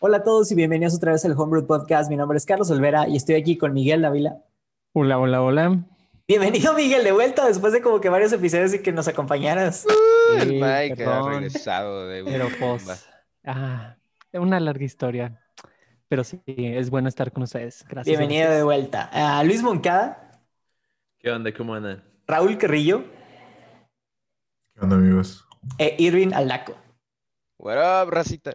Hola a todos y bienvenidos otra vez al Homebrew Podcast. Mi nombre es Carlos Olvera y estoy aquí con Miguel Dávila. Hola, hola, hola. Bienvenido Miguel de vuelta después de como que varios episodios y que nos acompañaras. Uh, el Sí, Mike ha regresado de Pero una pues, ah, una larga historia. Pero sí, es bueno estar con ustedes. Gracias. Bienvenido de vuelta. A Luis Moncada, ¿Qué onda? ¿Cómo andan? Raúl Carrillo ¿Qué onda, amigos? e Irving Aldaco. What up, racita?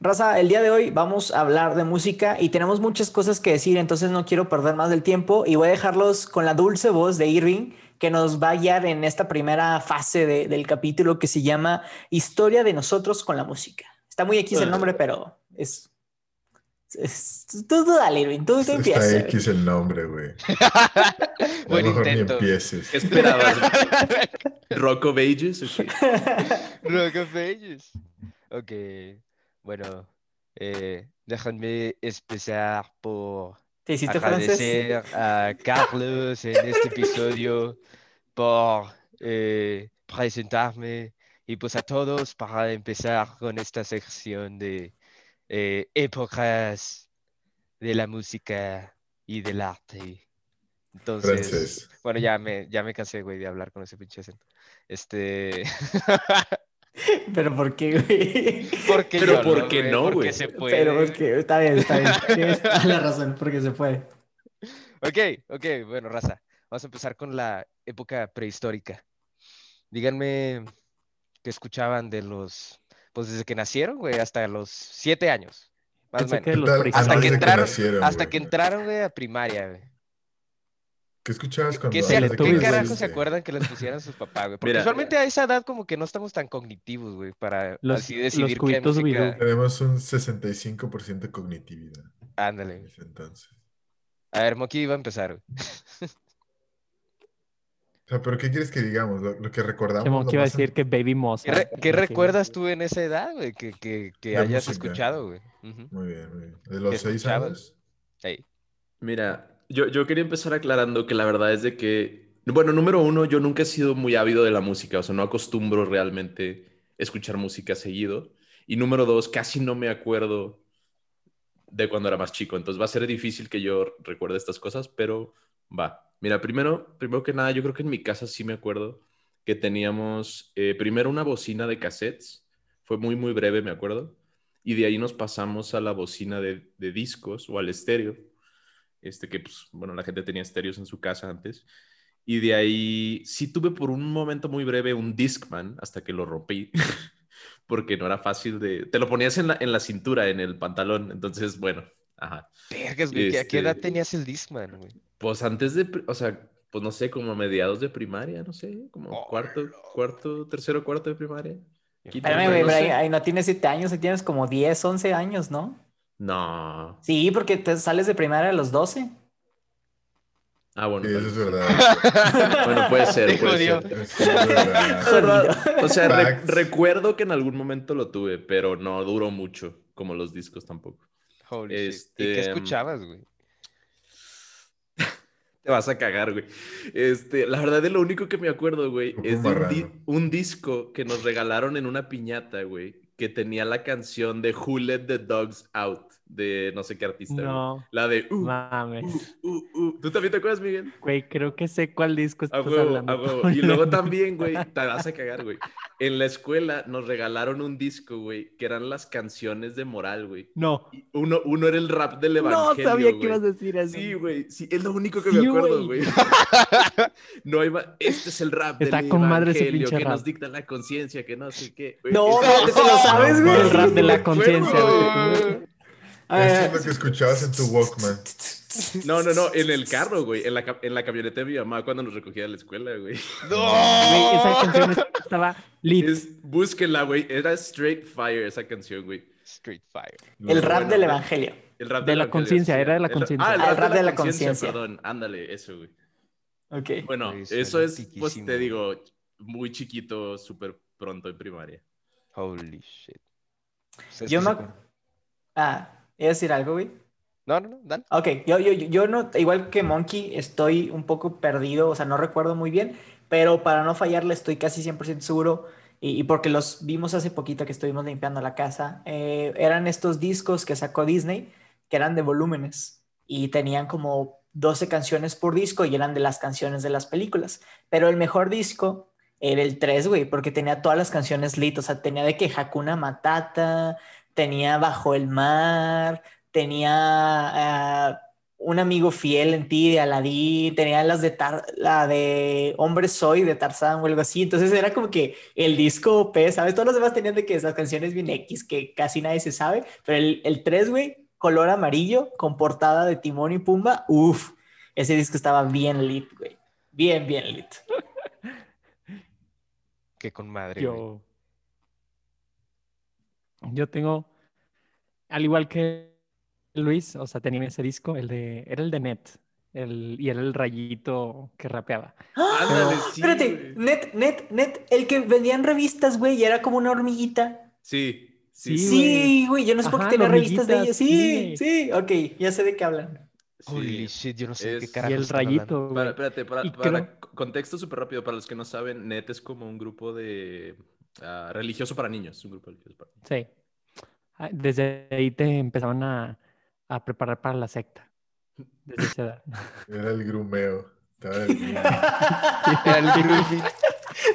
Raza, el día de hoy vamos a hablar de música y tenemos muchas cosas que decir, entonces no quiero perder más del tiempo y voy a dejarlos con la dulce voz de Irving que nos va a guiar en esta primera fase de- del capítulo que se llama Historia de nosotros con la música. Está muy X el nombre, pero es... es- tú, tú dale, Irving, tú, tú Está empieza. X el nombre, güey. Buen mejor ni intento. empieces. ¿Qué esperabas? ¿Rock of Ages o qué? Rock of Ages. Ok, bueno, eh, déjenme empezar por ¿Te hiciste francés? agradecer a Carlos en este episodio por eh, presentarme y pues a todos para empezar con esta sección de eh, épocas de la música y del arte. Entonces, bueno, ya me, ya me cansé, güey, de hablar con ese pinche acento. Este, Pero ¿por qué, güey? porque Pero yo ¿por qué güey, no, porque güey? se puede. Pero porque está bien, está bien. Tienes toda la razón, porque se puede. Ok, ok, bueno, raza. Vamos a empezar con la época prehistórica. Díganme qué escuchaban de los, pues desde que nacieron, güey, hasta los siete años. Más o que menos. los Hasta que entraron, nacieron, hasta güey. que entraron, güey, a primaria, güey. ¿Qué escuchabas cuando ¿Qué, se- qué carajo se acuerdan que les pusieran sus papás, güey? Porque Mira. usualmente a esa edad como que no estamos tan cognitivos, güey, para Los- así los decidir qué cubitos música... Tenemos un 65% de cognitividad. en Ándale. ese entonces. A ver, Moki iba a empezar, güey. O sea, ¿pero qué quieres que digamos? Lo, lo que recordamos. Que iba a decir que Baby Moss. ¿Qué, re- qué recuerdas tú en esa edad, güey, que, que, que hayas música. escuchado, güey? Muy bien, muy bien. De los ¿Qué seis escuchabas? años. Mira, yo, yo quería empezar aclarando que la verdad es de que, bueno, número uno, yo nunca he sido muy ávido de la música, o sea, no acostumbro realmente escuchar música seguido. Y número dos, casi no me acuerdo de cuando era más chico, entonces va a ser difícil que yo recuerde estas cosas, pero va. Mira, primero, primero que nada, yo creo que en mi casa sí me acuerdo que teníamos eh, primero una bocina de cassettes, fue muy, muy breve, me acuerdo, y de ahí nos pasamos a la bocina de, de discos o al estéreo, este que, pues, bueno, la gente tenía estéreos en su casa antes, y de ahí sí tuve por un momento muy breve un Discman hasta que lo rompí, porque no era fácil de... Te lo ponías en la, en la cintura, en el pantalón, entonces, bueno, ajá. ¿qué- ¿a qué Este- edad tenías el Discman, güey? Pues antes de, o sea, pues no sé, como a mediados de primaria, no sé, como Oh, cuarto, no. cuarto, tercero, cuarto de primaria. Quinto, Espérame, no güey, pero ahí, sé. ahí no tienes 7 años, ahí tienes como 10, 11 años, ¿no? No. Sí, porque te sales de primaria a los 12. Ah, bueno. Sí, tal eso es verdad. Bueno, puede ser, puede ser. Sí, es verdad. O sea, re- recuerdo que en algún momento lo tuve, pero no duró mucho, como los discos tampoco. Holy shit. ¿Y qué Este, escuchabas, güey? Te vas a cagar, güey. Este, la verdad de lo único que me acuerdo, güey, es de un, di- un disco que nos regalaron en una piñata, güey, que tenía la canción de Who Let the Dogs Out, de no sé qué artista, güey. No, La de uh, mames. uh, uh, uh. ¿Tú también te acuerdas, Miguel? Güey, creo que sé cuál disco A estás huevo, hablando. a huevo. Y luego también, güey, te vas a cagar, güey. En la escuela nos regalaron un disco, güey, que eran las canciones de moral, güey. No, Y Uno, uno era el rap del no evangelio, sabía que güey. ibas a decir eso. Sí, güey, sí, es lo único que Sí, me acuerdo, güey. güey. no hay ma- Este es el rap Está del con madre ese evangelio pinche que nos dicta la conciencia, que no sé qué. güey. No, Ese- ¿te lo sabes, güey? El rap de la conciencia, güey. Eso es lo que escuchabas en tu Walkman. No, no, no, en el carro, güey, en la, en la camioneta de mi mamá cuando nos recogía de la escuela, güey. Güey, esa canción estaba lit. Es, búsquenla, güey, era Straight Fire esa canción, güey. Street Fire. el rap bueno, del ¿no? evangelio. El rap De la evangelio, conciencia, era de la conciencia. Ah, el Ah, rap, de la conciencia, conciencia. perdón, ándale, eso, güey. Ok. Bueno, eso es, pues te digo, muy chiquito, súper pronto en primaria. Holy shit. ¿Ustedes Yo me... Ah, ¿iba a decir algo, güey? No, no, no, dale. Ok, yo, yo, yo no, igual que Monkey, estoy un poco perdido, o sea, no recuerdo muy bien, pero para no fallarle estoy casi 100% seguro y, y porque los vimos hace poquito que estuvimos limpiando la casa, eh, eran estos discos que sacó Disney, que eran de volúmenes y tenían como 12 canciones por disco y eran de las canciones de las películas. Pero el mejor disco era el 3, güey, porque tenía todas las canciones lit, o sea, tenía de que Hakuna Matata, tenía Bajo el Mar, tenía ah, Un amigo fiel en ti de Aladdin, tenía las de Tar- la de Hombre Soy de Tarzán o algo así, entonces era como que el disco P, ¿sabes? Todos los demás tenían de que esas canciones bien X que casi nadie se sabe, pero el, el 3, güey, color amarillo con portada de Timón y Pumba, uff, ese disco estaba bien lit, güey, bien, bien lit. Que con madre, güey. Yo, tengo, al igual que Luis, o sea, tenía ese disco, el de, era el de Net, el, y era el rayito que rapeaba. ¡Ah! Sí, Espérate, net, net, net, el que vendían revistas, güey, y era como una hormiguita. Sí, sí, Sí, sí. Sí, güey, yo no sé por qué Ajá, tenía la revistas de ellos. Sí, sí. sí, ok, ya sé de qué hablan. Holy shit, yo no sé de qué Es- carajo Y el rayito, Para, güey. espérate, para, para creo- contexto súper rápido, para los que no saben, NET es como un grupo de ah, religioso para niños. Un grupo religioso para niños. Sí. Desde ahí te empezaban a, a preparar para la secta. Desde esa edad. Era el grumeo. Estaba el grumeo. Era el grooming.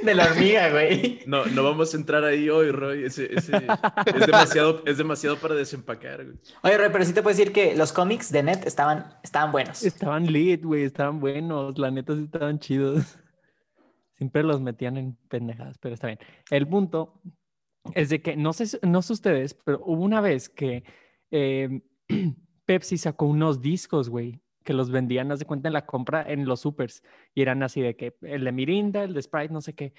De la hormiga, güey. No, no vamos a entrar ahí hoy, Roy. Ese, ese- es, demasiado, es demasiado para desempacar. güey. Oye, Roy, pero sí te puedo decir que los cómics de Net estaban, estaban buenos. Estaban lit, güey, estaban buenos, la neta sí estaban chidos. Siempre los metían en pendejadas, pero está bien. El punto es de que, no sé, no sé ustedes, pero hubo una vez que eh, Pepsi sacó unos discos, güey, que los vendían, haz de cuenta, en la compra en los supers. Y eran así de que el de Mirinda, el de Sprite, no sé qué.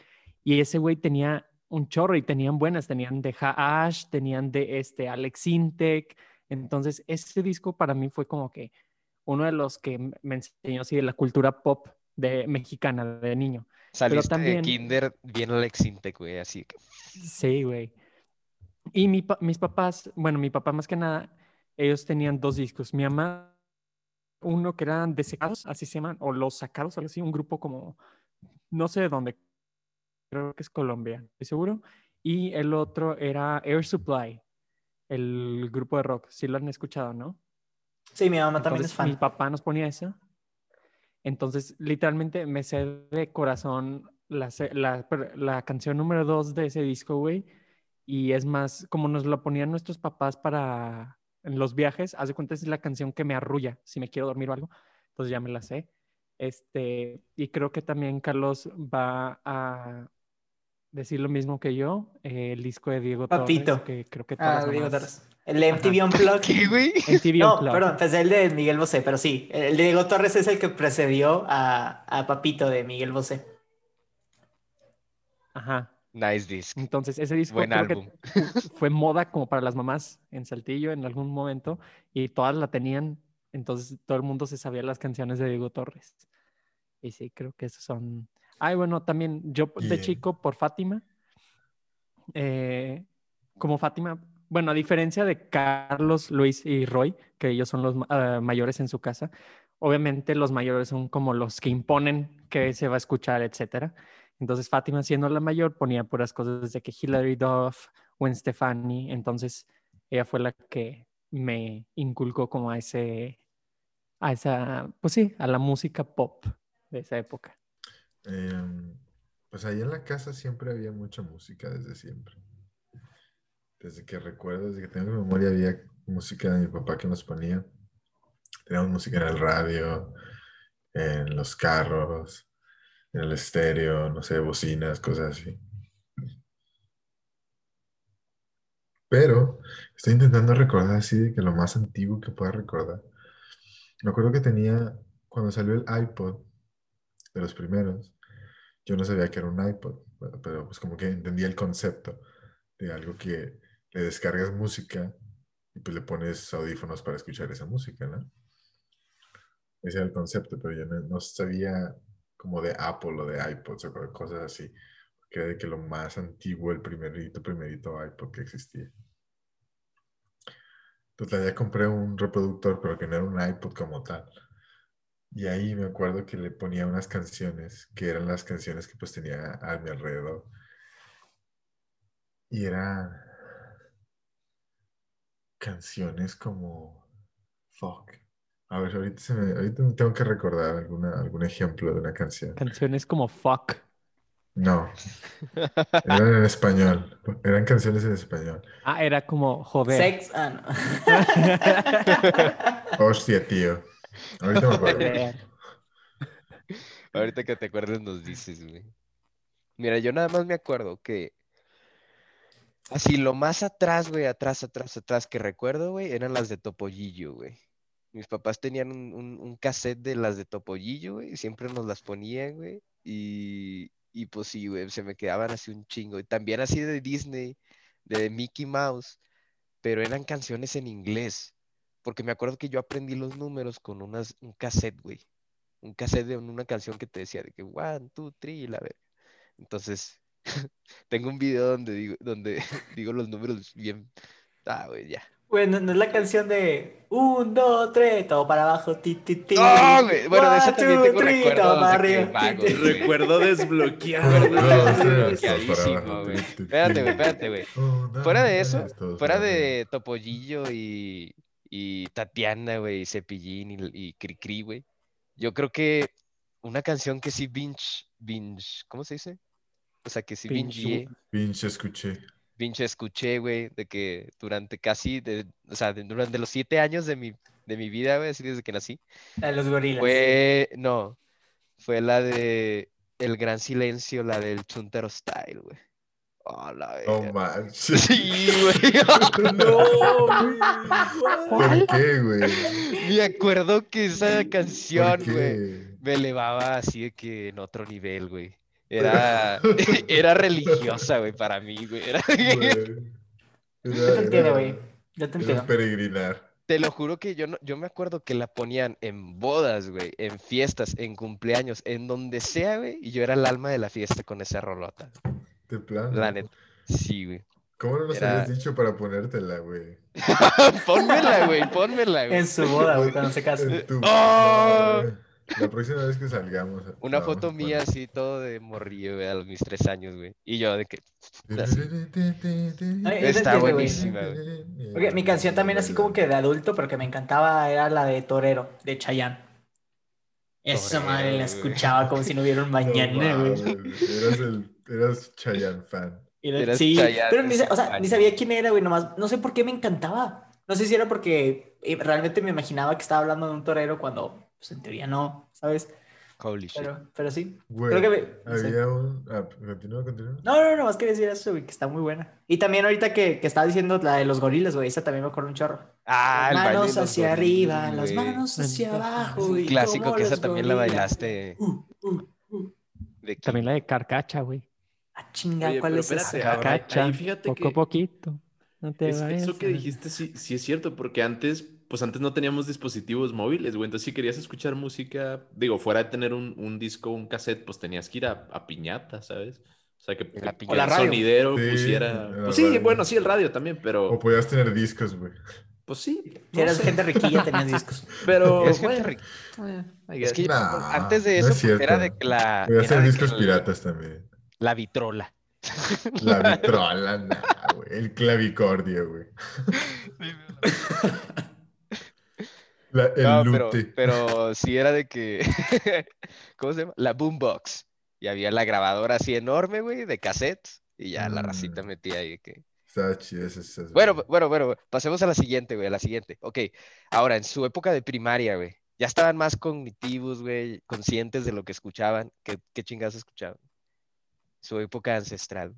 Y ese güey tenía un chorro y tenían buenas, tenían de Ash, tenían de este Alex Intec. Entonces, ese disco para mí fue como que uno de los que me enseñó así de la cultura pop de mexicana de niño. Saliste también- de kinder bien Alex Intec, güey, así que... Sí, güey. Y mi pa- mis papás, bueno, mi papá más que nada, ellos tenían dos discos. Mi mamá, uno que eran desecados, así se llaman, o los sacados, algo así, un grupo como, no sé de dónde, creo que es Colombia, estoy seguro. Y el otro era Air Supply, el grupo de rock. Sí lo han escuchado, ¿no? Sí, mi mamá también es Entonces, mi fan. papá nos ponía eso. Entonces, literalmente me sé de corazón la, la, la canción número dos de ese disco, güey. Y es más, como nos lo ponían nuestros papás para en los viajes, haz de cuenta es la canción que me arrulla si me quiero dormir o algo. Entonces ya me la sé. Este, y creo que también Carlos va a decir lo mismo que yo. eh, el disco de Diego Papito. Torres, que creo que todas Ah, las Diego mamás- Torres. El de MTV Unplugged. ¿Qué, güey? MTV No, Unplugged. perdón, pensé el de Miguel Bosé, pero sí, el de Diego Torres es el que precedió a, a Papito de Miguel Bosé. Ajá. Nice disc. Entonces, ese disco Buen creo que álbum. fue moda como para las mamás en Saltillo en algún momento y todas la tenían. Entonces, todo el mundo se sabía las canciones de Diego Torres. Y sí, creo que esos son. Ay, bueno, también yo de Bien. chico por Fátima. eh, como Fátima, bueno, a diferencia de Carlos, Luis y Roy, que ellos son los ah, mayores en su casa, obviamente los mayores son como los que imponen que se va a escuchar, etcétera. Entonces Fátima, siendo la mayor, ponía puras cosas de que Hilary Duff, Gwen Stefani. Entonces ella fue la que me inculcó como a ese, a esa, pues sí, a la música pop de esa época. Em, pues ahí en la casa siempre había mucha música, desde siempre. Desde que recuerdo, desde que tengo memoria, había música de mi papá que nos ponía. Teníamos música en el radio, en los carros, en el estéreo, no sé, bocinas, cosas así. Pero estoy intentando recordar así de que lo más antiguo que pueda recordar. Me acuerdo que tenía, cuando salió el iPod, de los primeros, yo no sabía que era un iPod, pero, pues como que entendía el concepto de algo que le descargas música y pues le pones audífonos para escuchar esa música, ¿no? Ese era el concepto, pero yo no, sabía como de Apple o de iPods o co- cosas así, que era de que lo más antiguo, el primerito, primerito iPod que existía. Total, ya compré un reproductor, pero que no era un iPod como tal. Y ahí me acuerdo que le ponía unas canciones que eran las canciones que pues tenía a mi alrededor. Y eran canciones como Fuck. A ver, ahorita, se me- ahorita me tengo que recordar alguna, algún ejemplo de una canción. Canciones como fuck. No, eran en español. Eran canciones en español. Ah, era como joder. Sex. Ah, no. Hostia, tío. Ahorita me acuerdo. Ahorita que te acuerdes nos dices, güey. Mira, yo nada más me acuerdo que así lo más atrás, güey, atrás, atrás, atrás que recuerdo, güey, eran las de Topollillo, güey. Mis papás tenían un, un, cassette de las de Topollillo, güey, siempre nos las ponían, güey, y, y pues sí, güey, se me quedaban así un chingo. Y también así de Disney, de Mickey Mouse, pero eran canciones en inglés, porque me acuerdo que yo aprendí los números con unas, un cassette, güey un cassette de una canción que te decía de que one, two, three, la verga. Entonces, tengo un video donde digo, donde digo los números bien. Ah, güey, ya. Bueno, no es la canción de un, dos, tres, todo para abajo, ti, ti, ti. ¡Oh, güey! Bueno, de esa One, también two, tengo three, recuerdos todo para arriba. Recuerdo desbloqueado. Recuerdo desbloqueadísimo, güey. Espérate, güey, espérate, güey. Uno, Fuera de eso, fuera de Topollillo y, y Tatiana, güey, y Cepillín y, y Cricri, güey. Yo creo que una canción que sí binge, binge, ¿cómo se dice? O sea, que sí Binge. Pinche escuché. pinche escuché, güey, de que durante casi, de, o sea, de- durante los siete años de mi, de mi vida, güey, así desde que nací, La de los gorilas. fue, no, fue la de El Gran Silencio, la del Chuntaro Style, güey. Oh, la No manches. Sí, güey. No, güey. ¿Por qué, güey? Me acuerdo que esa ¿Por canción, güey, me elevaba así de que en otro nivel, güey. Era, era religiosa, güey, para mí, güey. Era- Yo te entiendo, güey. Yo te entiendo. peregrinar. Te lo juro que yo, no, yo me acuerdo que la ponían en bodas, güey, en fiestas, en cumpleaños, en donde sea, güey, y yo era el alma de la fiesta con esa rolota. De plano. La neta. Sí, güey. ¿Cómo no nos Era- habías dicho para ponértela, güey? pónmela, güey, pónmela, güey. En su boda, güey, cuando se casó. En tu- ¡Oh! La próxima vez que salgamos. Una foto mía así, todo de morrillo, güey, a los mis tres años, güey. Y yo de que... Ay, Está buenísima, güey. Porque mi canción también así como que de adulto, pero que me encantaba, era la de Torero, de Chayanne. Esa Torero, madre la güey. escuchaba como si no hubiera un No mañana, güey. Eras el. Eras Chayanne fan. Era- Eras sí, Chayanne, pero ni, o sea, ni sabía quién era, güey, nomás, no sé por qué me encantaba. No sé si era porque eh, realmente me imaginaba que estaba hablando de un torero cuando, pues en teoría no, ¿sabes? Holy shit. Pero, pero sí. Güey, Creo que me- no sé. había un. Ah, continúa, continúa. No, no, no, más quería decir eso, güey, que está muy buena. Y también ahorita que, que estaba diciendo la de los gorilas, güey, esa también me acuerdo un chorro. Ah, las manos los hacia gorilas, arriba, las güey. manos hacia abajo. Es un y clásico que esa también la bailaste. Uh, uh, uh. De que- También la de Carcacha, güey. Ah, chinga, Oye, ¿cuál es espérate, esa? ahora- ahí Carcacha. fíjate poco que- a poquito. No te Es- vayas eso que dijiste sí, sí es cierto, porque antes, pues antes no teníamos dispositivos móviles, güey. Entonces, si querías escuchar música, digo, fuera de tener un, un disco, un cassette, pues tenías que ir a, a piñata, ¿sabes? O sea, que, que- La. O la el radio. sonidero Sí, pusiera. la Pues sí, radio. bueno, sí, el radio también, O pero. podías tener discos, güey. Pues sí. Si no eras sé, gente riquilla, tenías discos. Pero. Bueno, eh, Es que. Nah, antes de no eso es pues, era de que la. Podías de discos piratas también. La vitrola. La vitrola, nah, güey. El clavicordio, güey. La- el No, pero, pero sí era de que. ¿Cómo se llama? La boombox. Y había la grabadora así enorme, güey, de cassettes. Y ya la racita Mm. metía ahí que. Estaba chido ese- ese- Bueno, bueno, bueno, pasemos a la siguiente, güey, a la siguiente. Ok, ahora, en su época de primaria, güey, ya estaban más cognitivos, güey, conscientes de lo que escuchaban. ¿Qué, qué chingados escuchaban? Su época ancestral.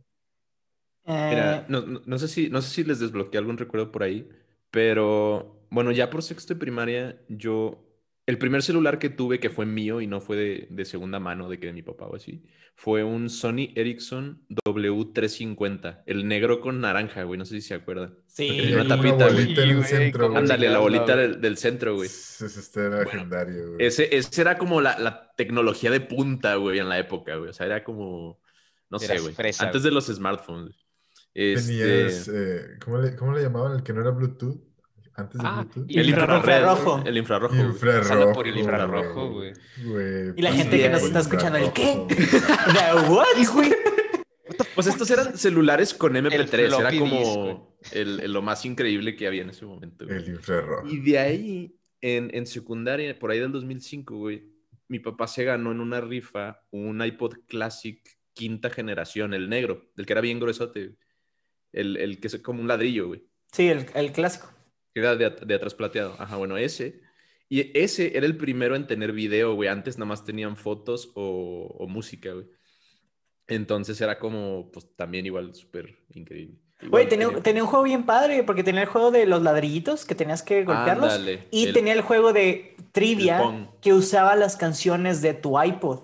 Mira, Eh, no, no- no sé si, no sé si les desbloqueé algún recuerdo por ahí, pero bueno, ya por sexto de primaria, yo, el primer celular que tuve que fue mío y no fue de, de segunda mano, de que de mi papá o así, fue un Sony Ericsson W350, el negro con naranja, güey, no sé si se acuerdan. sí, tenía una tapita, güey. bolita en el centro. Ándale, la bolita del, del centro, güey. Ese era Bueno, legendario, güey. Ese, ese era como la, la tecnología de punta, güey, en la época, güey. O sea, era como, no sé, güey. fresa, Antes de los smartphones. Tenías, Este, eh, ¿cómo, le, ¿cómo le llamaban el que no era Bluetooth? Antes de Ah, Bluetooth. y- el infrarrojo. infrarrojo. El infrarrojo. güey. Infrarrojo. Por el infrarrojo, güey. Güey, Y la gente que nos está escuchando, ¿el qué? infrarrojo, güey. ¿The what, güey? Pues estos eran celulares con MP3, era como el- el- lo más increíble que había en ese momento. güey. El infrarrojo. Y de ahí, en, en secundaria, por ahí del 2005, güey, mi papá se ganó en una rifa un iPod Classic quinta generación, el negro, el que era bien gruesote, el, el que es como un ladrillo, güey, Sí, el, el clásico. Que era de, de atrás plateado. Ajá, bueno, ese. Y ese era el primero en tener video, güey. Antes nada más tenían fotos o, o música, güey. Entonces era como, pues también igual súper increíble. Güey, Igual tenía, tenía un juego bien padre, porque tenía el juego de los ladrillitos que tenías que golpearlos. Ándale, y el- tenía el juego de trivia que usaba las canciones de tu iPod.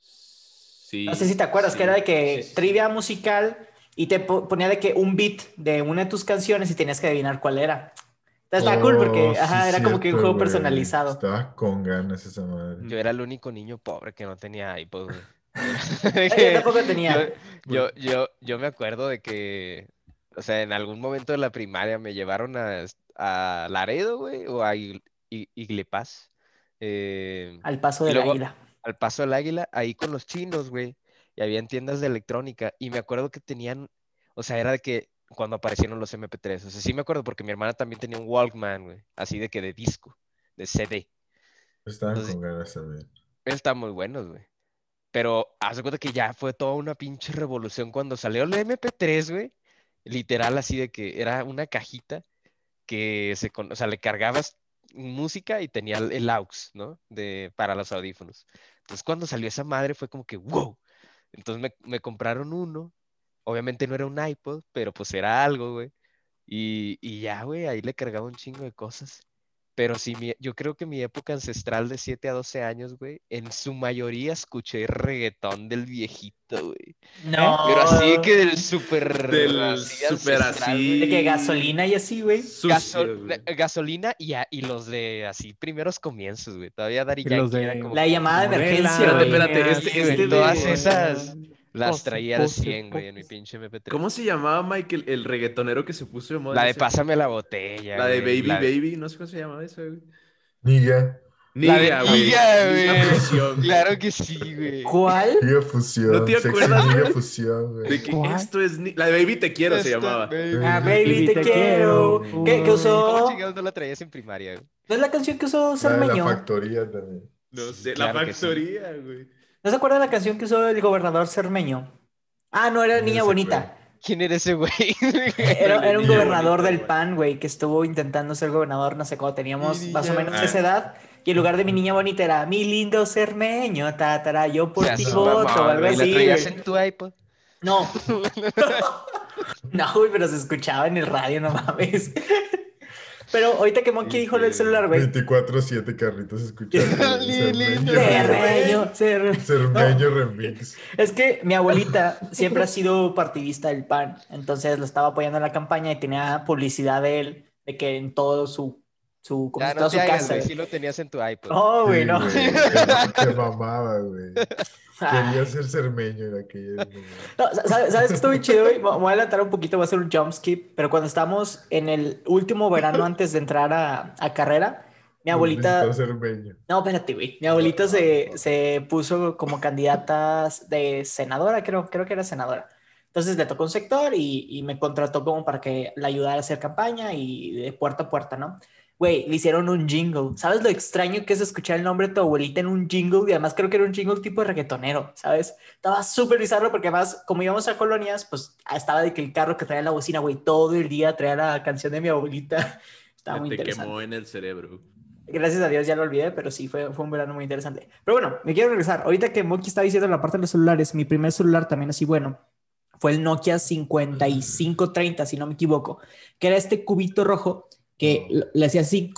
Sí, No sé si te acuerdas, sí, que era de que sí, trivia musical y te po- ponía de que un beat de una de tus canciones y tenías que adivinar cuál era. Entonces estaba cool porque Oh, sí, era como que un juego personalizado. Estaba con ganas esa madre. Yo era el único niño pobre que no tenía iPod, güey. Yo tampoco tenía. Yo, yo, yo, yo me acuerdo de que, o sea, en algún momento de la primaria me llevaron a, a Laredo, güey, o a Ig- Ig- Iglepaz, eh, Al paso del luego- águila. al Paso del Águila, ahí con los chinos, güey, y habían tiendas de electrónica, y me acuerdo que tenían, o sea, era de que cuando aparecieron los MP3, o sea, sí me acuerdo porque mi hermana también tenía un Walkman, güey, así de que de disco, de CD. Estaban Entonces- con ganas también. Están muy buenos, güey. Pero haz de cuenta que ya fue toda una pinche revolución cuando salió el MP3, güey. Literal, así de que era una cajita que se, o sea, le cargabas música y tenía el, el aux, ¿no? De, para los audífonos. Entonces, cuando salió esa madre fue como que, wow. Entonces me, me compraron uno. Obviamente no era un iPod, pero pues era algo, güey. Y, y ya, güey, ahí le cargaba un chingo de cosas. Pero sí, mi- yo creo que mi época ancestral de 7 a 12 años, güey, en su mayoría escuché reggaetón del viejito, güey. No. Pero así que del súper Del así súper ancestral, así. De que gasolina y así, güey. Gasolina y, a- y los de así primeros comienzos, güey. Todavía era como La llamada de emergencia, Espérate, espérate, este- Sí, este de- todas esas las Pose, traía al pose, 100, güey, en mi pinche MP3. ¿Cómo se llamaba, Michael, el reggaetonero que se puso de moda? La de ese- Pásame la botella. La de güey, Baby la de- Baby, no sé cómo se llamaba esa, güey. Niga. La de Niga, güey. Güey. fusión. Claro que sí, güey. ¿Cuál? Niga fusión. ¿No te acuerdas, Niga güey? fusión, güey. De que ¿Cuál? esto es... ni- La de Baby Te Quiero se llamaba. baby. Ah, baby, te, te quiero. quiero. ¿Qué, qué ¿Cómo usó? no la traías en primaria, güey? ¿No es la canción que usó La de la Cermeño? factoría también. No Sí, sé, claro la sí. factoría, güey. ¿No se acuerdan de la canción que usó el gobernador Cermeño? Ah, no, era Niña Bonita. ¿Quién era ese güey? Era, era un gobernador del. PAN, güey, que estuvo intentando ser gobernador, no sé, cuando teníamos Mi más o menos bonita. esa edad. Y en lugar de mi niña bonita era mi lindo cermeño, tatara, yo por ti voto, o algo así. ¿La traías güey. en tu iPod? No. no, güey, pero se escuchaba en el radio, no mames. Pero ahorita que Monkey dijo lo del celular, güey. 24-7 carritos escuchando. Cermeño, cer- Cermeño remix. Es que mi abuelita siempre ha sido partidista del PAN, entonces lo estaba apoyando en la campaña y tenía publicidad de él, de que en todo su, su, como Ya si no toda su hagas, casa. sí lo tenías en tu iPod. No, güey, Sí, no. te mamaba, güey. Ah. Quería ser cermeño en aquella. No, ¿sabes, ¿Sabes qué estuvo bien chido, voy a adelantar un poquito, voy a hacer un jump skip, pero cuando estábamos en el último verano antes de entrar a, a carrera, mi abuelita... No, espérate, güey. Mi abuelita se, se puso como candidata de senadora, creo, creo que era senadora. Entonces le tocó un sector y, y me contrató como para que la ayudara a hacer campaña y de puerta a puerta, ¿no? Güey, le hicieron un jingle. ¿Sabes lo extraño que es escuchar el nombre de tu abuelita en un jingle? Y además creo que era un jingle tipo de reggaetonero, ¿sabes? Estaba súper bizarro porque además, como íbamos a colonias, pues estaba de que el carro que traía la bocina, güey, todo el día traía la canción de mi abuelita. Estaba muy Te interesante. quemó en el cerebro. Gracias a Dios ya lo olvidé, pero sí, fue, fue un verano muy interesante. Pero bueno, me quiero regresar. Ahorita que Monkey estaba diciendo la parte de los celulares, mi primer celular también así bueno fue el Nokia 5530, si no me equivoco, que era este cubito rojo que No. le hacía así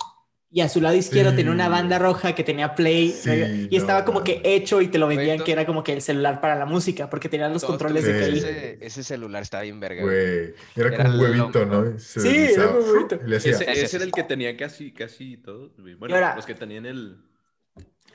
y a su lado izquierdo Sí. tenía una banda roja que tenía play Sí, y estaba no, como no. que hecho y te lo vendían Güey, que era como que el celular para la música porque tenían los controles de que ese, ese celular estaba bien verga. güey. Era Era como un huevito, ¿no? Se Sí, era deslizaba. hacía. Ese, era el que tenía casi, casi todos. güey. Bueno, ahora- los que tenían el...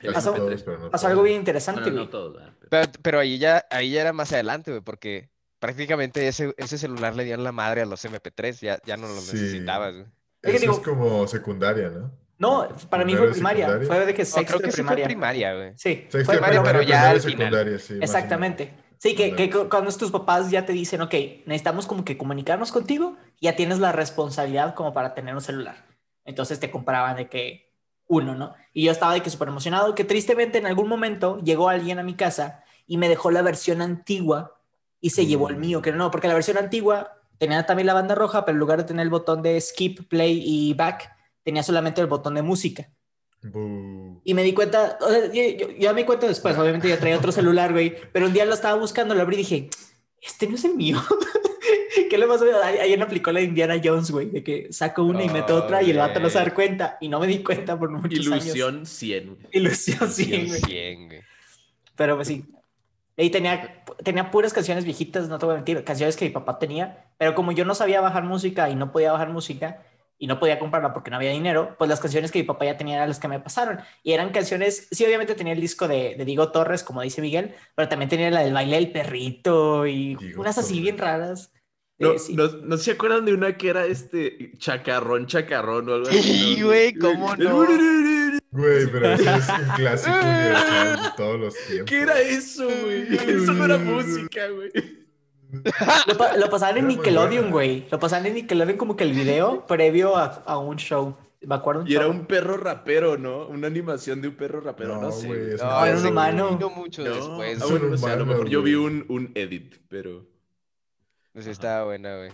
el Casi Pasó- MP3. todos, pero no Pasó algo bien interesante, no, güey. no todos, ¿verdad? Pero- Pero, pero ahí, ya, ahí ya era más adelante, güey, porque prácticamente ese, ese celular le dieron la madre a los MP3, ya, ya no los Sí. necesitabas, güey. Es que Eso digo- es como secundaria, ¿no? No, para mí fue ¿Primero de primaria, secundaria? fue de que No, sexto creo que de fue primaria. primaria, güey. Sí, Sexto fue de primaria, pero- pero ya al final. secundaria, sí. Exactamente. Sí, que, que cuando tus papás ya te dicen, ok, necesitamos como que comunicarnos contigo, ya tienes la responsabilidad como para tener un celular. Entonces te compraban de que uno, ¿no? Y yo estaba de que súper emocionado, que tristemente en algún momento llegó alguien a mi casa y me dejó la versión antigua y se llevó el Mm. mío, que no, porque la versión antigua tenía también la banda roja, pero en lugar de tener el botón de skip, play y back, tenía solamente el botón de música. Bu. Y me di cuenta, o sea, yo, yo- yo me di cuenta después, obviamente yo traía otro celular, güey, pero un día lo estaba buscando, lo abrí y dije, este no es el mío. ¿Qué le pasó? Ayer aplicó la Indiana Jones, güey, de que saco una y meto otra y el vato no se da Ay. cuenta. Y no me di cuenta por muchos años. Ilusión 100. güey. Ilusión, sí, Ilusión güey. 100, güey. Pero pues sí. Y tenía, tenía puras canciones viejitas, no te voy a mentir, canciones que mi papá tenía, pero como yo no sabía bajar música y no podía bajar música y no podía comprarla porque no había dinero, pues las canciones que mi papá ya tenía eran las que me pasaron. Y eran canciones, sí, obviamente tenía el disco de, de Diego Torres, como dice Miguel, pero también tenía la del baile del perrito y Diego unas así Torres. bien raras. No, Eh, sí. no, no se acuerdan de una que era este chacarrón, chacarrón o algo así. Sí, güey, ¿cómo no? Güey, pero ese es un clásico universal de todos los tiempos. ¿Qué era eso, güey? Eso no era música, güey. Lo, pa- lo pasaban en Nickelodeon, güey. Lo pasaban en Nickelodeon como que el video previo a, a un show. Me acuerdo. un Y era un perro rapero, ¿no? Una animación de un perro rapero, no, No, sé. es No, Ah, era un humano. mucho No, después. ah, bueno, a lo mejor yo vi un, un edit, pero... Pues estaba buena, güey.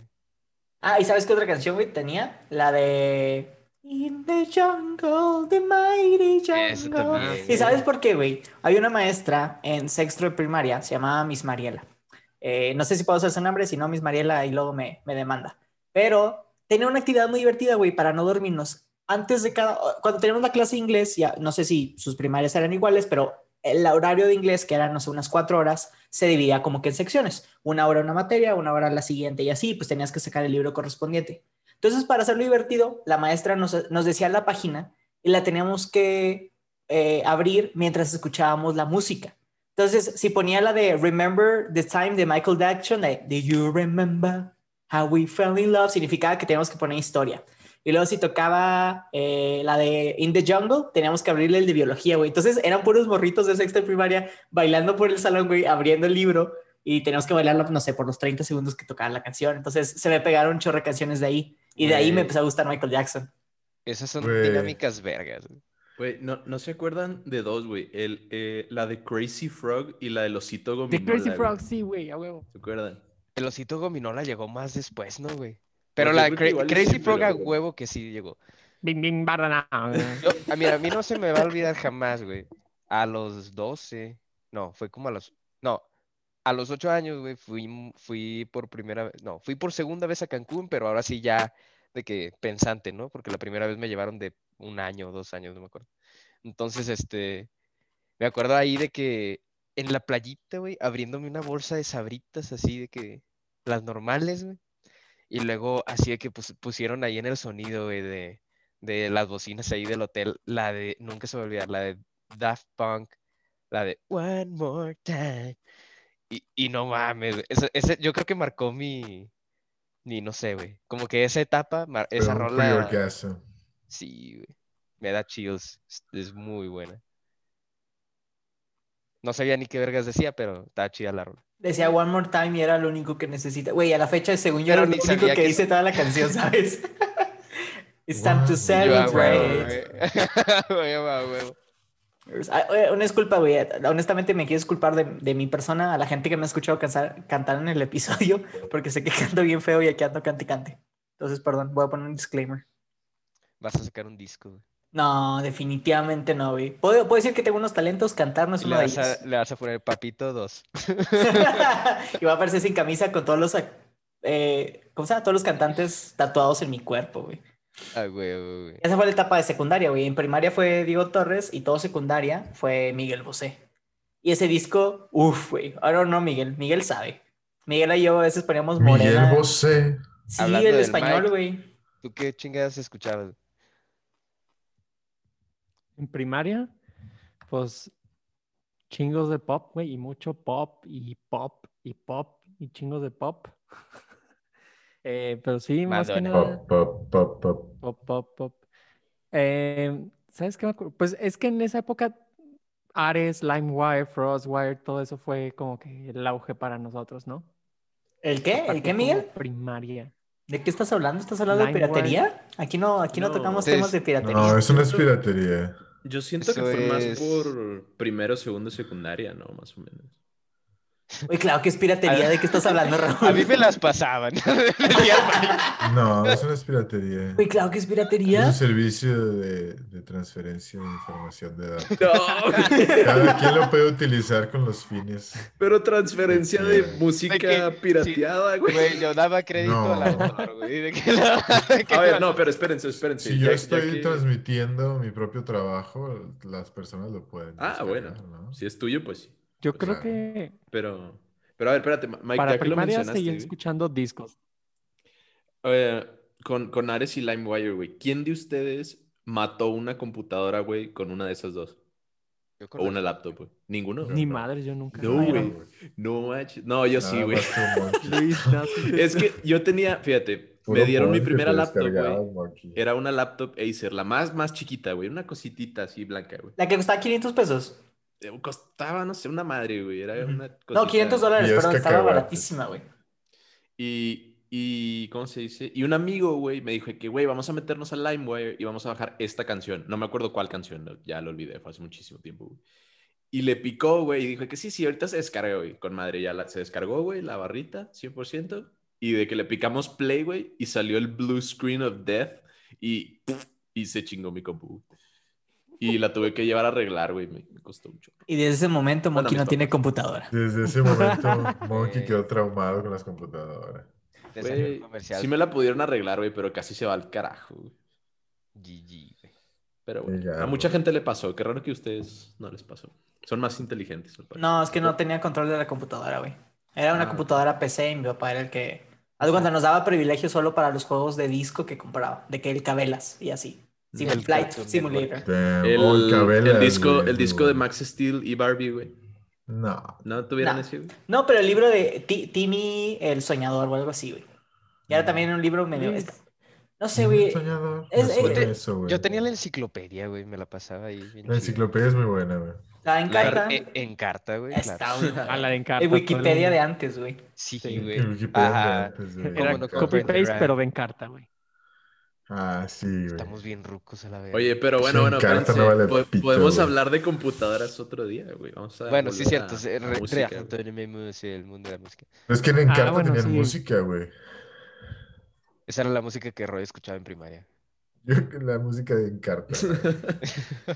Ah, ¿y sabes qué otra canción, güey, tenía? La de... In the jungle, the mighty jungle. también, ¿Y sabes por qué, güey? Había una maestra en sexto de primaria, se llamaba Miss Mariela. Eh, no sé si puedo hacer su nombre, si no, Miss Mariela y luego me, me demanda. Pero tenía una actividad muy divertida, güey, para no dormirnos. Antes de cada... Cuando teníamos la clase de inglés, ya no sé si sus primarias eran iguales, pero el horario de inglés, que eran, no sé, unas cuatro horas, se dividía como que en secciones. Una hora una materia, una hora la siguiente y así, pues tenías que sacar el libro correspondiente. Entonces, para hacerlo divertido, la maestra nos, nos decía la página y la teníamos que eh, abrir mientras escuchábamos la música. Entonces, si ponía la de Remember the Time de Michael Jackson, de Do You Remember How We Fell in Love, significaba que teníamos que poner historia. Y luego si tocaba eh, la de In the Jungle, teníamos que abrirle el de biología, güey. Entonces eran puros morritos de sexta y primaria bailando por el salón, güey, abriendo el libro y teníamos que bailarlo, no sé, por los 30 segundos que tocaba la canción. Entonces se me pegaron un chorro de canciones de ahí y de ahí me empezó a gustar Michael Jackson. Esas son dinámicas vergas. güey. No, no se acuerdan de dos, güey. El, eh, la de Crazy Frog y la del osito The gominola. Crazy güey. Frog, sí, güey, a huevo. ¿Se acuerdan? El osito gominola llegó más después, ¿no, güey? Pero Pues yo la Cra- Crazy sí, Frog a pero- huevo que sí llegó. Bing, bing, barana. Yo, a mí, a mí no se me va a olvidar jamás, güey. A los 12, no, fue como a los, no, a los 8 años, güey, fui, fui por primera vez, no, fui por segunda vez a Cancún, pero ahora sí ya de que pensante, ¿no? Porque la primera vez me llevaron de un año o dos años, no me acuerdo. Entonces, este, me acuerdo ahí de que en la playita, güey, abriéndome una bolsa de sabritas así de que, las normales, güey. Y luego así de que pus- pusieron ahí en el sonido, güey, de, de las bocinas ahí del hotel, la de, nunca se va a olvidar, la de Daft Punk, la de One More Time. Y, y no mames, güey, ese, ese- yo creo que marcó mi, mi, no sé, güey, como que esa etapa, mar- esa un rola, sí, güey, me da chills, es, es muy buena. No sabía ni qué vergas decía, pero estaba chida la rola. Decía One More Time y era lo único que necesita. Güey, a la fecha, según yo, Pero era lo ni único que que- dice toda la canción, ¿sabes? It's time to. Y yo, "Ah, huevo, celebrate. Una disculpa, güey. Honestamente me quiero disculpar de, de mi persona, a la gente que me ha escuchado cantar, cantar en el episodio, porque sé que canto bien feo y aquí ando cante y cante. Entonces, perdón, voy a poner un disclaimer. Vas a sacar un disco, güey. No, definitivamente no, güey. Puedo, puedo decir que tengo unos talentos, cantar no es Y le uno de ellos. a, le vas a poner Papito 2. y va a aparecer sin camisa con todos los, eh, ¿cómo se llama? Todos los cantantes tatuados en mi cuerpo, güey. Ah, güey, güey. Esa fue la etapa de secundaria, güey. En primaria fue Diego Torres y todo secundaria fue Miguel Bosé. Y ese disco, uff, güey. Ahora no, Miguel. Miguel sabe. Miguel y yo a veces poníamos morena. Miguel Bosé. Sí, Hablando el español, Mike. güey. ¿Tú qué chingadas escuchabas? En primaria, pues chingos de pop, güey, y mucho pop, y pop, y pop, y chingos de pop. Eh, pero sí, más que nada, Pop, pop, pop, pop. pop, pop, pop. Eh, ¿sabes qué me acuerdo? Pues es que en esa época Ares, LimeWire, Frostwire, todo eso fue como que el auge para nosotros, ¿no? ¿El qué? ¿El qué, Miguel? Primaria. ¿De qué estás hablando? ¿Estás hablando de piratería? Aquí no, aquí no, No. tocamos temas de piratería. No, eso no es piratería. Yo siento que fue más es- por primero, segundo, secundaria, ¿no? Más o menos. Uy, claro que es piratería. ¿De qué estás hablando, Raúl? A mí me las pasaban. No, eso no es piratería. Uy, claro que es Es piratería. un servicio de, de transferencia de información de datos. No, Cada quien lo puede utilizar con los fines. pero transferencia de De música que- pirateada, güey. Güey, yo daba crédito No. güey. de que la- de que A ver, no, pero espérense, espérense. Si ya- yo estoy que- transmitiendo mi propio trabajo, las personas lo pueden. Ah, bueno. Si es tuyo, pues sí. Yo Pues, creo ah, que Pero, pero a ver, espérate, Mike, para ya que lo primaria mencionaste, escuchando discos. Eh, con, con Ares y LimeWire, güey. ¿Quién de ustedes mató una computadora, güey, con una de esas dos? Yo con O una laptop, güey. ¿Ninguno? Ni madre, yo nunca. No, güey. No, manches. No, yo sí, Nada güey. sí, Es que yo tenía, fíjate, me dieron mi primera laptop, güey. Era una laptop Acer, la más, más chiquita, güey. Una cositita así blanca, güey. La que costaba 500 pesos. Eh, Costaba, no sé, una madre, güey. Era una No, cosita- 500 dólares, perdón, estaba baratísima, güey. Y, y, ¿cómo se dice? Y un amigo, güey, me dijo que, güey, vamos a meternos a LimeWire y vamos a bajar esta canción. No me acuerdo cuál canción, no, ya lo olvidé, fue hace muchísimo tiempo, güey. Y le picó, güey, y dijo que sí, sí, ahorita se descarga, güey. Con madre, ya la- se descargó, güey, la barrita, 100%. Y de que le picamos play, güey, y salió el blue screen of death y, y se chingó mi compu. Y la tuve que llevar a arreglar, güey, me, me costó mucho. Y desde ese momento Monkey no tiene computadora. Desde ese momento, Monkey quedó traumado con las computadoras. Comercial. sí me la pudieron arreglar, güey, pero casi se va al carajo, güey. GG, güey. Pero bueno, Ya, a mucha gente le pasó. Qué raro que a ustedes no les pasó. Son más inteligentes. No, es que no tenía control de la computadora, güey. Era una Ah. computadora PC y mi papá era el que... De cuenta, nos daba privilegio solo para los juegos de disco que compraba, de que el Cabelas y así. Sí, El Flight Simulator. El, el Cabela, el disco, el disco de. Max Steel y Barbie, güey. No. ¿No tuvieron No. ese, güey? No, pero el libro de Ti- Timmy el Soñador o algo así, güey. Y era también un libro medio... No sé, güey. Soñador. es- eh, eso, güey. Yo tenía la enciclopedia, güey. Me la pasaba ahí. bien La chido. enciclopedia es muy buena, güey. Estaba en La- carta. en carta, güey. Está, güey. A la de Encarta. El todo Wikipedia de antes, güey. Sí, Sí, güey. El Wikipedia de Ajá. antes, güey. Era ¿Cómo no copy-paste, pero de Encarta, güey. Ah, sí, güey. Estamos bien rucos a la vez. Oye, pero bueno, Sí, bueno, espérense. no vale Po- pito, podemos güey. hablar de computadoras otro día, güey. Vamos a Bueno, sí, volver cierto. se- el mundo de la música. Es que en Encarta Ah, bueno, tenían sí. música, güey. Esa era la música que Roy escuchaba en primaria. Yo la música de Encarta.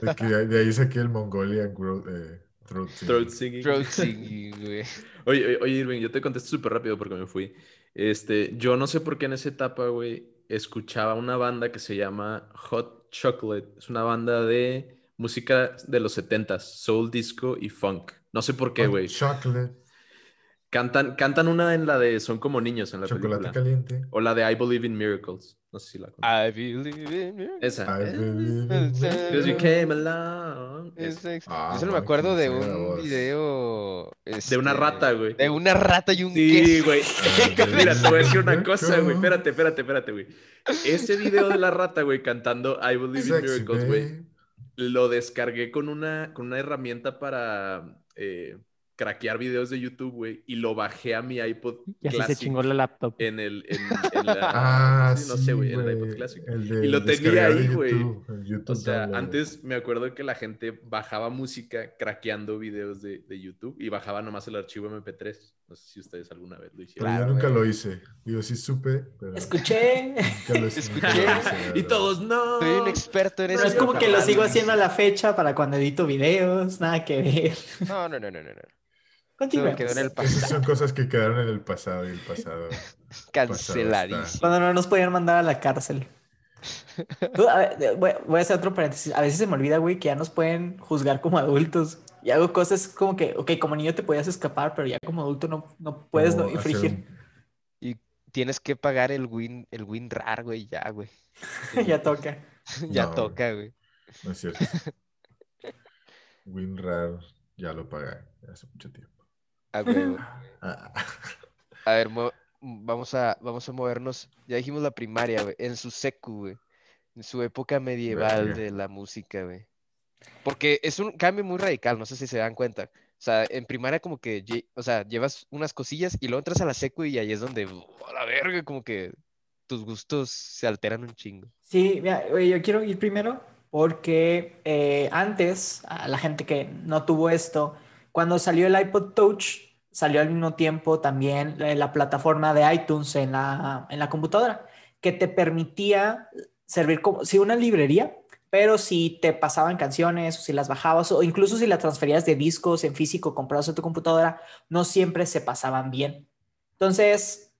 de, que de ahí saqué el Mongolian Growth, eh, Throat Singing. Throat singing. Throat singing, güey. Oye, oye, oye, Irving, yo te contesto súper rápido porque me fui. Este, yo no sé por qué en esa etapa, güey, escuchaba una banda que se llama Hot Chocolate. Es una banda de música de los 70s, soul disco y funk. No sé por qué, güey. Chocolate, Cantan, cantan una en la de Son como niños en la chocolate película. caliente. O la de I Believe in Miracles. No sé si la conozco. I believe in you. Esa. I believe in Because you came along. Es Esa. ex- Ah, Yo solo me acuerdo de un video. De una este, rata, güey. De una rata y un Sí, queso. güey. Mira, te voy a decir una cosa, güey. Espérate, espérate, espérate, güey. Ese video de la rata, güey, cantando I Believe in Miracles, güey, lo descargué con una, con una herramienta para eh, craquear videos de YouTube, güey, y lo bajé a mi iPod Y así se Classic chingó la laptop. en el, en, en la, Ah, sí, sí, no sé, güey, en el iPod Classic. el Y lo tenía ahí, güey. O sea, download. antes me acuerdo que la gente bajaba música craqueando videos de, de YouTube y bajaba nomás el archivo MP3. No sé si ustedes alguna vez lo Pero hicieron. yo Claro, nunca güey. lo hice. Digo, sí supe, pero Escuché. nunca lo hice. Escuché. nunca lo hice, la Y todos, no. Soy un experto en Pero eso. es como que lo sigo haciendo a la fecha para cuando edito videos, nada que ver. No, no, no, no, no. no. Continúa. quedó en el Esas son cosas que quedaron en el pasado y el pasado. Canceladísimo. Cuando no nos podían mandar a la cárcel. Tú, a ver, voy, a hacer otro paréntesis. A veces se me olvida, güey, que ya nos pueden juzgar como adultos. Y hago cosas como que, ok, como niño te podías escapar, pero ya como adulto no, no puedes no infringir. Y tienes que pagar el win, el win rar, güey, ya, güey. ya toca. ya No, toca, güey. No es cierto. WinRAR ya lo pagué hace mucho tiempo. A huevo. Ah, A ver, mo- vamos a, vamos a movernos. Ya dijimos la primaria, güey. En su secu, güey. En su época medieval Verga. de la música, güey. Porque es un cambio muy radical, no sé si se dan cuenta. O sea, en primaria como que, o sea, llevas unas cosillas y luego entras a la secu y ahí es donde, oh, a la verga, como que tus gustos se alteran un chingo. Sí, mira, yo quiero ir primero porque eh, antes, a la gente que no tuvo esto, cuando salió el iPod Touch, salió al mismo tiempo también la, la plataforma de iTunes en la, en la computadora, que te permitía servir como si una librería, pero si te pasaban canciones o si las bajabas o incluso si las transferías de discos en físico comprados en tu computadora, no siempre se pasaban bien. Entonces,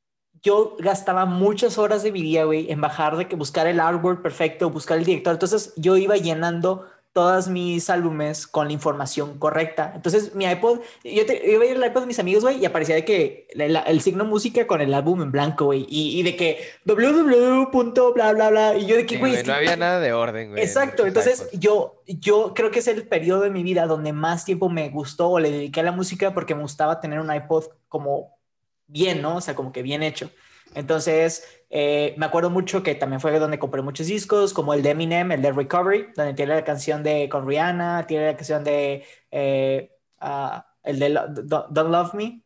yo gastaba muchas horas de mi día, güey, en bajar de que buscar el artwork perfecto, buscar el director. Entonces, yo iba llenando todas mis álbumes con la información correcta. Entonces, mi iPod, yo, te, yo iba a ir al iPod de mis amigos, güey, y aparecía de que el, el signo música con el álbum en blanco, güey, y, y de que www. bla, bla, bla. Y yo de que, Sí, güey, es no había nada de orden, güey. Exacto, entonces iPods. yo, yo creo que es el periodo de mi vida donde más tiempo me gustó o le dediqué a la música porque me gustaba tener un iPod como bien, ¿no? O sea, como que bien hecho. Entonces, eh, me acuerdo mucho que también fue donde compré muchos discos, como el de Eminem, el de Recovery, donde tiene la canción de con Rihanna, tiene la canción de eh, ah, el de Lo- Don't Don't Love Me,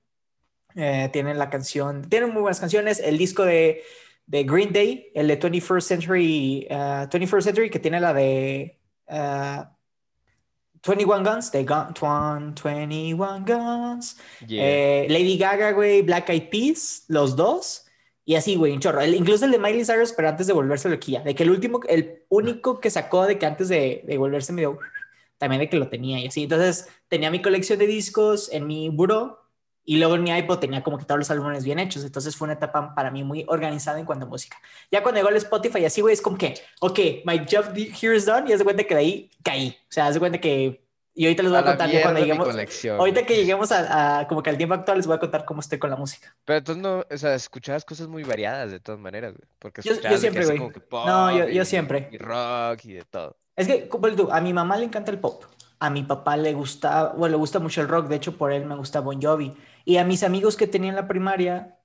eh, tiene la canción, tienen muy buenas canciones, el disco de, de Green Day, el de 21st Century, ah, 21st Century, que tiene la de ah, 21 Guns, de Gun, Twan- 21 Guns, Yeah. Lady Gaga, güey, Black Eyed Peas, los dos. Y así, güey, un chorro. El- incluso el de Miley Cyrus, pero antes de volverse loquilla. De que el último, el único que sacó de que antes de, de volverse medio, también de que lo tenía y así. Entonces, tenía mi colección de discos en mi buró y luego en mi iPod tenía como que todos los álbumes bien hechos. Entonces, fue una etapa para mí muy organizada en cuanto a música. Ya cuando llegó el Spotify y así, güey, es como que, ok, my job here is done. Y haz de cuenta que de ahí caí. O sea, haz de cuenta que. Y ahorita les voy a, contar ya cuando lleguemos. Ahorita que lleguemos a, a como que al tiempo actual, les voy a contar cómo estoy con la música. Pero entonces no, o sea, escuchabas cosas muy variadas de todas maneras, güey. Porque Yo- yo siempre, güey. No, yo- yo y- siempre. Y rock y de todo. Es que, como tú, a mi mamá le encanta el pop. A mi papá le gusta, bueno, le gusta mucho el rock. De hecho, por él me gusta Bon Jovi. Y a mis amigos que tenía en la primaria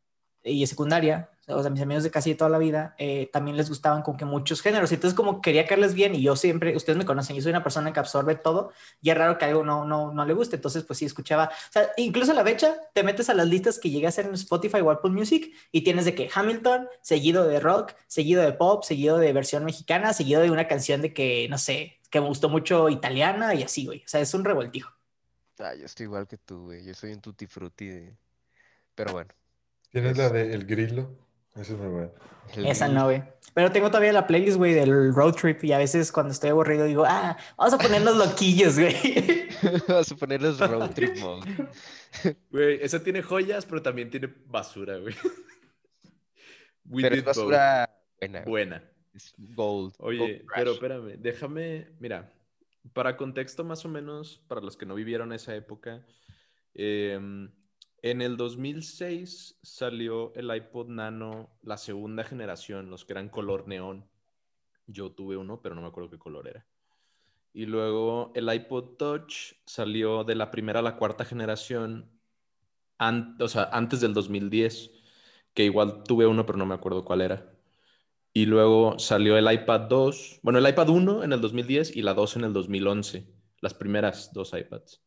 y secundaria, o sea, mis amigos de casi toda la vida, eh, también les gustaban como que muchos géneros. Entonces, como quería caerles bien y yo siempre, ustedes me conocen, yo soy una persona que absorbe todo y es raro que algo no, no, no le guste. Entonces, pues sí, escuchaba. O sea, incluso a la fecha, te metes a las listas que llegué a hacer en Spotify o Apple Music y tienes de que Hamilton, seguido de rock, seguido de pop, seguido de versión mexicana, seguido de una canción de que, no sé, que me gustó mucho italiana y así, güey. O sea, es un revoltijo. Ah, yo estoy igual que tú, güey. Yo soy un tutti frutti de... Pero bueno. ¿Tienes Es- la de El Grillo? Eso es muy bueno. Esa no, güey. Pero tengo todavía la playlist, güey, del road trip y a veces cuando estoy aburrido digo, ah, vamos a ponernos loquillos, güey. Vamos a poner los road trip mode. Güey, esa tiene joyas, pero también tiene basura, güey. Pero es basura buena. Buena. Es gold. Oye, gold pero espérame, déjame, mira, para contexto más o menos, para los que no vivieron esa época, em, en el 2006 salió el iPod Nano, la segunda generación, los que eran color neón. Yo tuve uno, pero no me acuerdo qué color era. Y luego el iPod Touch salió de la primera a la cuarta generación, o sea, antes del 2010, que igual tuve uno, pero no me acuerdo cuál era. Y luego salió el iPad 2, bueno, el iPad 1 en el 2010 y la 2 en el 2011, las primeras dos iPads.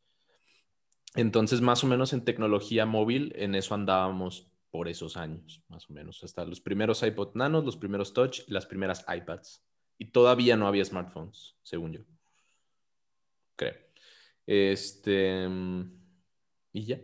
Entonces, más o menos en tecnología móvil, en eso andábamos por esos años, más o menos, hasta los primeros iPod Nanos, los primeros Touch y las primeras iPads. Y todavía no había smartphones, según yo. Creo. Este. Y ya.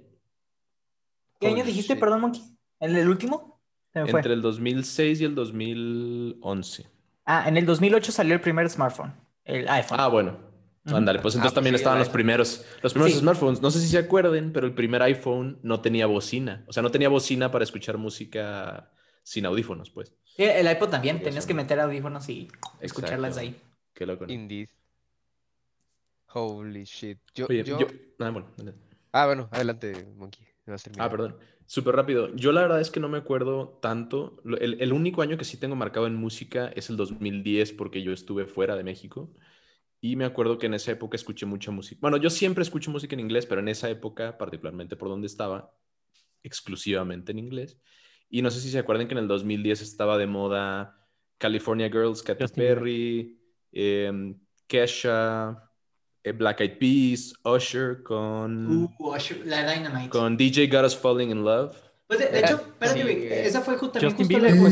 ¿Qué año dijiste, shit. perdón, Monkey? ¿En el último? Se me fue. Entre el 2006 y el 2011. Ah, en el 2008 salió el primer smartphone, el iPhone. Ah, bueno. Ándale, pues Ah, entonces pues también sí, estaban los primeros, los primeros Sí. smartphones. No sé si se acuerden, pero el primer iPhone no tenía bocina. O sea, no tenía bocina para escuchar música sin audífonos, pues. Sí, el iPod también, tenías que meter audífonos y escucharlas de ahí. Qué loco, ¿no? Indeed. Holy shit. Yo, Oye, yo... yo... Ah, bueno. adelante. Ah, bueno, adelante, Monkey. Ah, perdón. Súper rápido. Yo la verdad es que no me acuerdo tanto. El único año que sí tengo marcado en música es el 2010 porque yo estuve fuera de México. Y me acuerdo que en esa época escuché mucha música. Bueno, yo siempre escucho música en inglés, pero en esa época, particularmente por donde estaba, exclusivamente en inglés. Y no sé si se acuerdan que en el 2010 estaba de moda California Girls, Katy Justin. Perry, em, Kesha, eh, Black Eyed Peas, Usher con, Uh, la de Dynamite. con DJ Got Us Falling in Love. Pues de, de hecho, Eh, espérate, sí, güey. eh, Esa fue ju- también Justin justo la época.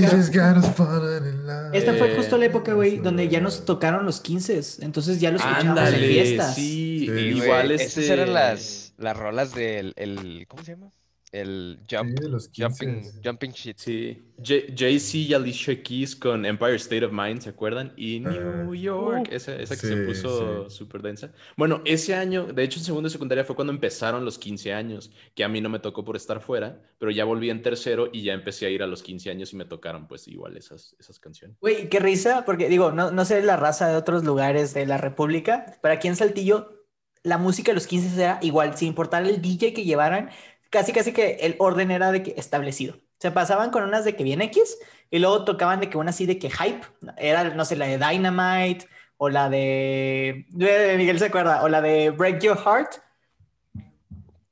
Esta fue Eh, justo la época, güey, donde ya nos tocaron los 15. Entonces ya los escuchábamos en fiestas. sí, Sí. Igual este... Esas eran las, las rolas del, el, ¿cómo se llama? El jump, Sí, de los 15. jumping, jumping shit. Sí, Jay-Z y Alicia Keys con Empire State of Mind, ¿se acuerdan? Y New Ah. York, esa, esa que se Sí, puso sí. súper densa. Bueno, ese año, de hecho en segundo de secundaria fue cuando empezaron los 15 años, que a mí no me tocó por estar fuera, pero ya volví en tercero y ya empecé a ir a los 15 años y me tocaron pues igual esas, esas canciones. Güey, qué risa, porque digo, no, no sé la raza de otros lugares de la República, pero aquí en Saltillo la música de los 15 era igual, sin importar el DJ que llevaran, casi casi que el orden era de que establecido. Se pasaban con unas de que bien X y luego tocaban de que una así de que hype, era, no sé, la de Dynamite o la de... de Miguel se acuerda, o la de Break Your Heart.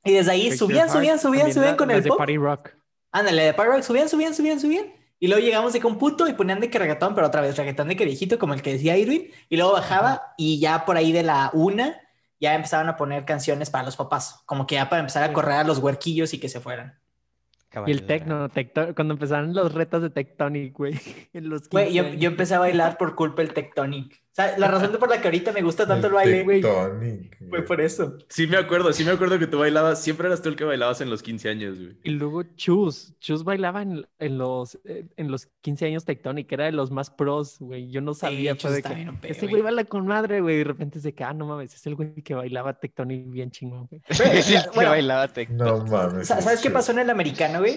Y desde ahí Break subían, subían, subían, subían con el de pop. Party Rock. Ándale, de Power Rock, subían, subían, subían, subían. Y luego llegamos de que un puto y ponían de que reggaetón, pero otra vez reggaetón de que viejito, como el que decía Irwin. Y luego bajaba y ya por ahí de la una ya empezaban a poner canciones para los papás. Como que ya para empezar a correr a los huerquillos y que se fueran. Y el tecno, tecto- cuando empezaron los retos de Tectonic, güey. En los Güey, yo, 15 yo empecé a bailar por culpa del Tectonic. Sea, la razón por la que ahorita me gusta tanto el baile, güey, Tectonic, fue por eso. Sí me acuerdo, sí me acuerdo que tú bailabas, siempre eras tú el que bailabas en los 15 años, güey. Y luego Chus, Chus bailaba en, en los, eh, en los 15 años Tectonic, era de los más pros, güey. Yo no sabía, Chus fue de que OP, ese güey. baila con madre, güey. Y de repente es de que, ah, no mames, es el güey que bailaba Tectonic bien chingón, güey. Sí, el que bailaba tecno. No mames. Sa- ¿Sabes qué es pasó en el americano, güey?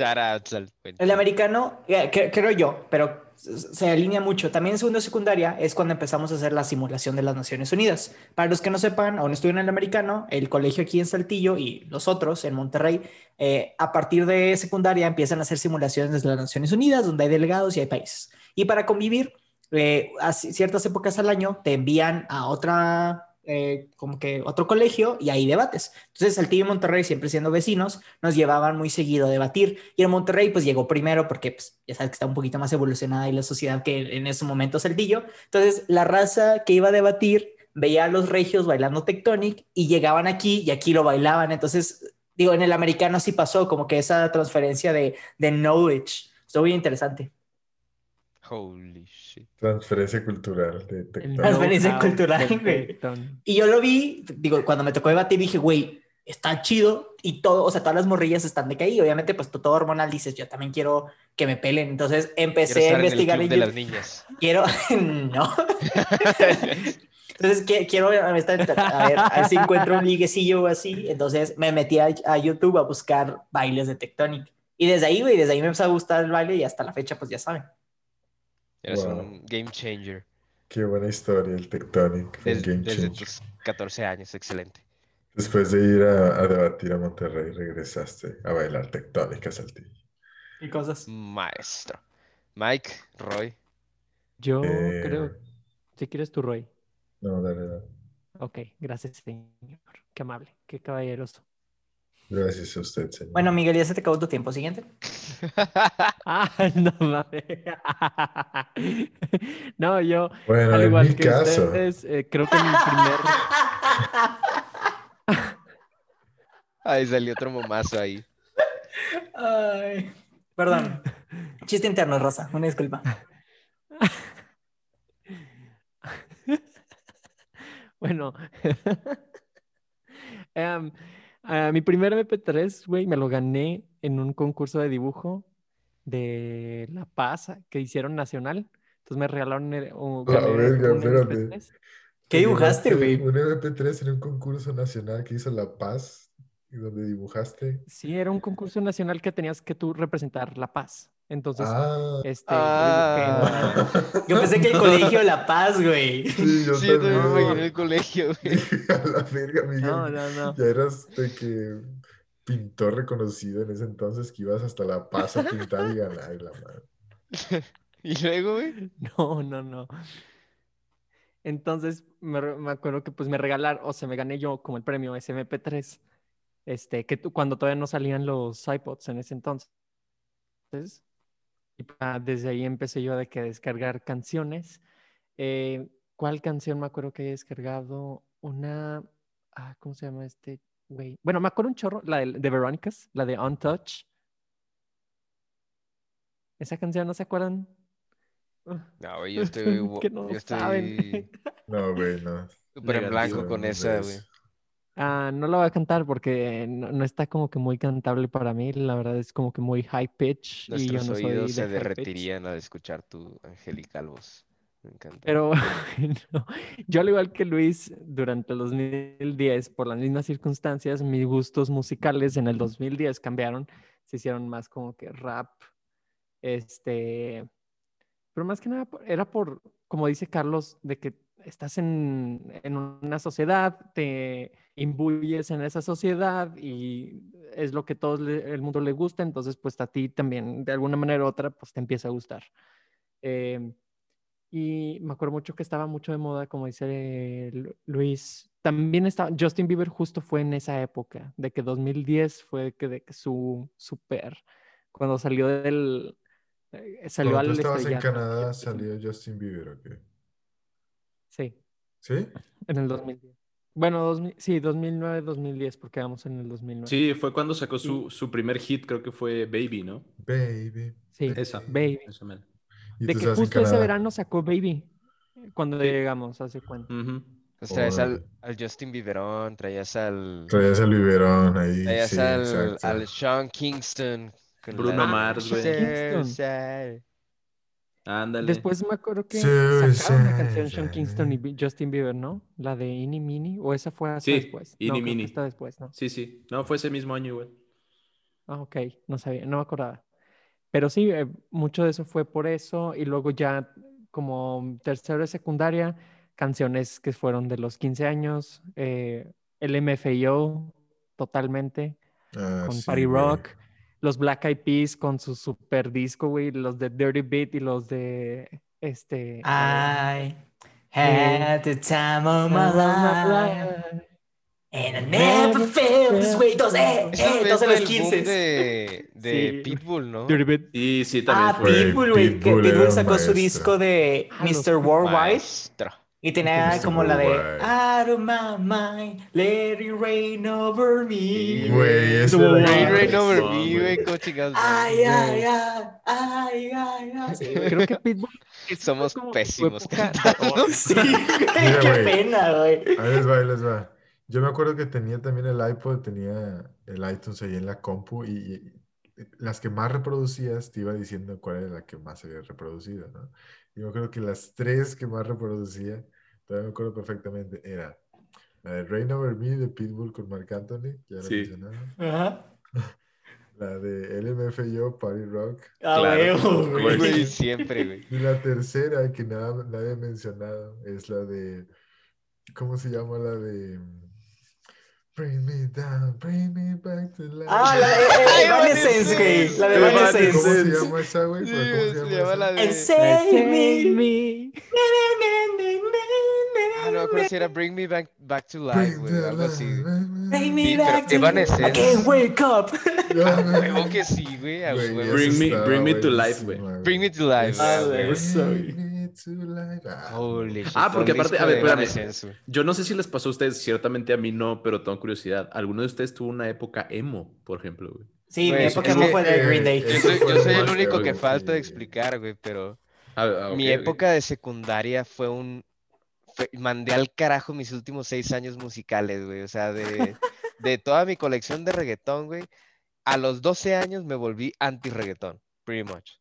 El americano, eh, cre- creo yo, pero se alinea mucho. También en segundo de secundaria es cuando empezamos a hacer la simulación de las Naciones Unidas. Para los que no sepan no estuvieron en el americano, el colegio aquí en Saltillo y los otros en Monterrey, eh, a partir de secundaria empiezan a hacer simulaciones desde las Naciones Unidas, donde hay delegados y hay países. Y para convivir, eh, a ci- ciertas épocas al año te envían a otra, eh, como que otro colegio y hay debates. Entonces, Saltillo y Monterrey, siempre siendo vecinos, nos llevaban muy seguido a debatir. Y en Monterrey, pues llegó primero porque, pues, ya sabes que está un poquito más evolucionada y la sociedad que en ese momento Saltillo. Entonces, la raza que iba a debatir veía a los regios bailando Tectonic y llegaban aquí y aquí lo bailaban. Entonces, digo, en el americano sí pasó como que esa transferencia de, de knowledge. Estuvo muy interesante. Holy shit. Transferencia cultural de El Tectonic. Transferencia cultural, güey. Y yo lo vi, digo, cuando me tocó debatir, dije, güey, está chido y todo, o sea, todas las morrillas están de que ahí. Obviamente, pues todo hormonal dices, yo también quiero que me pelen. Entonces Quiero empecé a en el investigar club en de las YouTube. niñas. Quiero, no. Entonces qui- quiero a ver, a ver si encuentro un liguecillo o así. Entonces me metí a, a YouTube a buscar bailes de Tectonic. Y desde ahí, güey, desde ahí me empezó a gustar el baile y hasta la fecha, pues ya saben. Eres Wow. un game changer. Qué buena historia el Tectonic. Fue un Desde, game desde changer. tus 14 años, excelente. Después de ir a, a debatir a Monterrey, regresaste a bailar Tectonic a Saltillo. Y cosas. Maestro. Mike, Roy. Yo Eh, creo, si quieres tu Roy. No, dale, dale. Ok, gracias, señor. Qué amable, qué caballeroso. Gracias a usted, señor. Bueno, Miguel, ya se te acabó tu tiempo. Siguiente. Ah, no mames. No, yo, Bueno, al en igual mi que caso, ustedes, eh, creo que mi primer... Ahí salió otro momazo ahí. Ay, perdón. Chiste interno, Rosa. Una disculpa. Bueno, em, ah, mi primer MP3, güey, me lo gané en un concurso de dibujo de La Paz que hicieron nacional. Entonces me regalaron el- un, La gané verga, un espérate. MP3. ¿Qué dibujaste, güey? Un MP3 en un concurso nacional que hizo La Paz, y donde dibujaste. Sí, era un concurso nacional que tenías que tú representar La Paz. Entonces, Ah, este, yo Ah. Yo pensé que el colegio La Paz, güey. sí, yo Sí, yo también me imaginé en el colegio, güey. A la verga, Miguel. No, no, no. Ya eras de que pintor reconocido en ese entonces que ibas hasta La Paz a pintar y ganar y la madre. Y luego, güey. No, no, no. Entonces me, me acuerdo que pues me regalaron, o sea, me gané yo como el premio SMP3, este, que tú- cuando todavía no salían los iPods en ese entonces. Y ah, desde ahí empecé yo de que descargar canciones. Eh, ¿cuál canción me acuerdo que he descargado? una, ah, ¿cómo se llama este güey? Bueno, me acuerdo un chorro, la de, de Verónicas, la de Untouch. Esa canción, ¿no se acuerdan? No, güey, yo estoy, que no yo saben. estoy No, güey, no. súper en blanco con esa, güey. Ah, no la voy a cantar porque no, no está como que muy cantable para mí. La verdad es como que muy high pitch y yo no soy oídos de se pitch. derretirían al escuchar tu angelical voz. Me encanta. Pero no, yo al igual que Luis, durante el 2010, por las mismas circunstancias, mis gustos musicales en el 2010 cambiaron. Se hicieron más como que rap. Este, pero más que nada era por, como dice Carlos, de que estás en, en una sociedad, te imbuyes en esa sociedad y es lo que todo el mundo le gusta, entonces pues a ti también, de alguna manera u otra, pues te empieza a gustar. Em, y me acuerdo mucho que estaba mucho de moda, como dice Lu- Luis. También estaba, Justin Bieber justo fue en esa época, de que 2010 fue que, de que su super, cuando salió del, eh, salió Cuando al tú estabas en. Canadá, salió Justin Bieber, ¿o qué? Sí, ¿Sí? en el 2010. Bueno, 2000 sí, 2009, 2010, porque vamos en el 2009. Sí, fue cuando sacó su, su primer hit, creo que fue Baby, ¿no? Baby. Sí, Esa. Baby. Esa De que justo ese verano sacó Baby, cuando llegamos, hace cuenta. Ujú. Pues traías al, al Justin Bieberón, traías al, Traías el biberón ahí. traías sí, al, al Sean Kingston. Bruno la- Mars, güey. Ándale. Después me acuerdo que Sí, sacaron una sí, canción sí. Sean Kingston y Justin Bieber, ¿no? La de Ini Mini, o esa fue hasta Sí, después. Ini no, Mini. está después, ¿no? Sí, sí. No, fue ese mismo año igual. Ah, ok, no sabía, no me acordaba. Pero sí, eh, mucho de eso fue por eso. Y luego ya como tercero de secundaria, canciones que fueron de los 15 años, eh, el MFAO totalmente, Ah, con sí, Party güey. Los Black Eyed Peas con su super disco, güey, los de Dirty Beat y los de este... I had the time of my life. And I never felt this way. Todos, eh, Eso eh, los el boom 15. de, de Sí. Pitbull, ¿no? Dirty Beat. Y sí, también Ah, fue. Pitbull, güey. que Pitbull Pitbull sacó su disco de Ah, Mr. Worldwide Maestro. Y tenía Mr. como la de. Out of my mind, let it rain over me. Güey, ese Tuvo era Rain, rain over me, güey. ¿Cómo chingados? Ay, ay, ay, ay, ay, ay. Sí. Creo que Pitbull... Somos como pésimos cantando. Sí, Mira, qué pena, güey. Ahí les va, ahí les va. Yo me acuerdo que tenía también el iPod, tenía el iTunes ahí en la compu y, y las que más reproducías te iba diciendo cuál era la que más había reproducido, ¿no? Y me acuerdo que las tres que más reproducía, todavía me acuerdo perfectamente, era la de Rain Over Me de Pitbull con Marc Anthony, que ya lo Sí. mencionaba, Ajá. la de LMFAO, Party Rock, A Claro. güey. Güey, siempre, güey. y la tercera que nada, nadie ha mencionado es la de, ¿cómo se llama la de... Bring me down, bring me back to life. Ah, la de eh, Evanescence, güey. La de Evanescence. ¿Cómo se llama esa, güey? Sí, ¿Pero ¿Cómo se llama la de- And save me. me. Ah, no, creo que era Bring Me Back, back to Life, güey. Algo así. Bring me Sí, back to Evanescence. I can't wake up. me- Huevo que sí, güey. a Bring me- bring me to life, güey. Bring me to life, Esa, güey. To life. Ah, Holy shit. Ah, porque aparte- a ver, espérame. Yo no sé si les pasó a ustedes, ciertamente a mí no, pero tengo curiosidad. ¿Alguno de ustedes tuvo una época emo, por ejemplo, güey? Sí, mi época que, fue de Green Day. Yo soy, fue yo soy el único que falta de explicar, güey, pero Ah, ah, mi ok, ok. época de secundaria fue un... fue- mandé al carajo mis últimos seis años musicales, güey. O sea, de, de toda mi colección de reggaetón, güey. A los 12 años me volví anti-reggaetón, pretty much.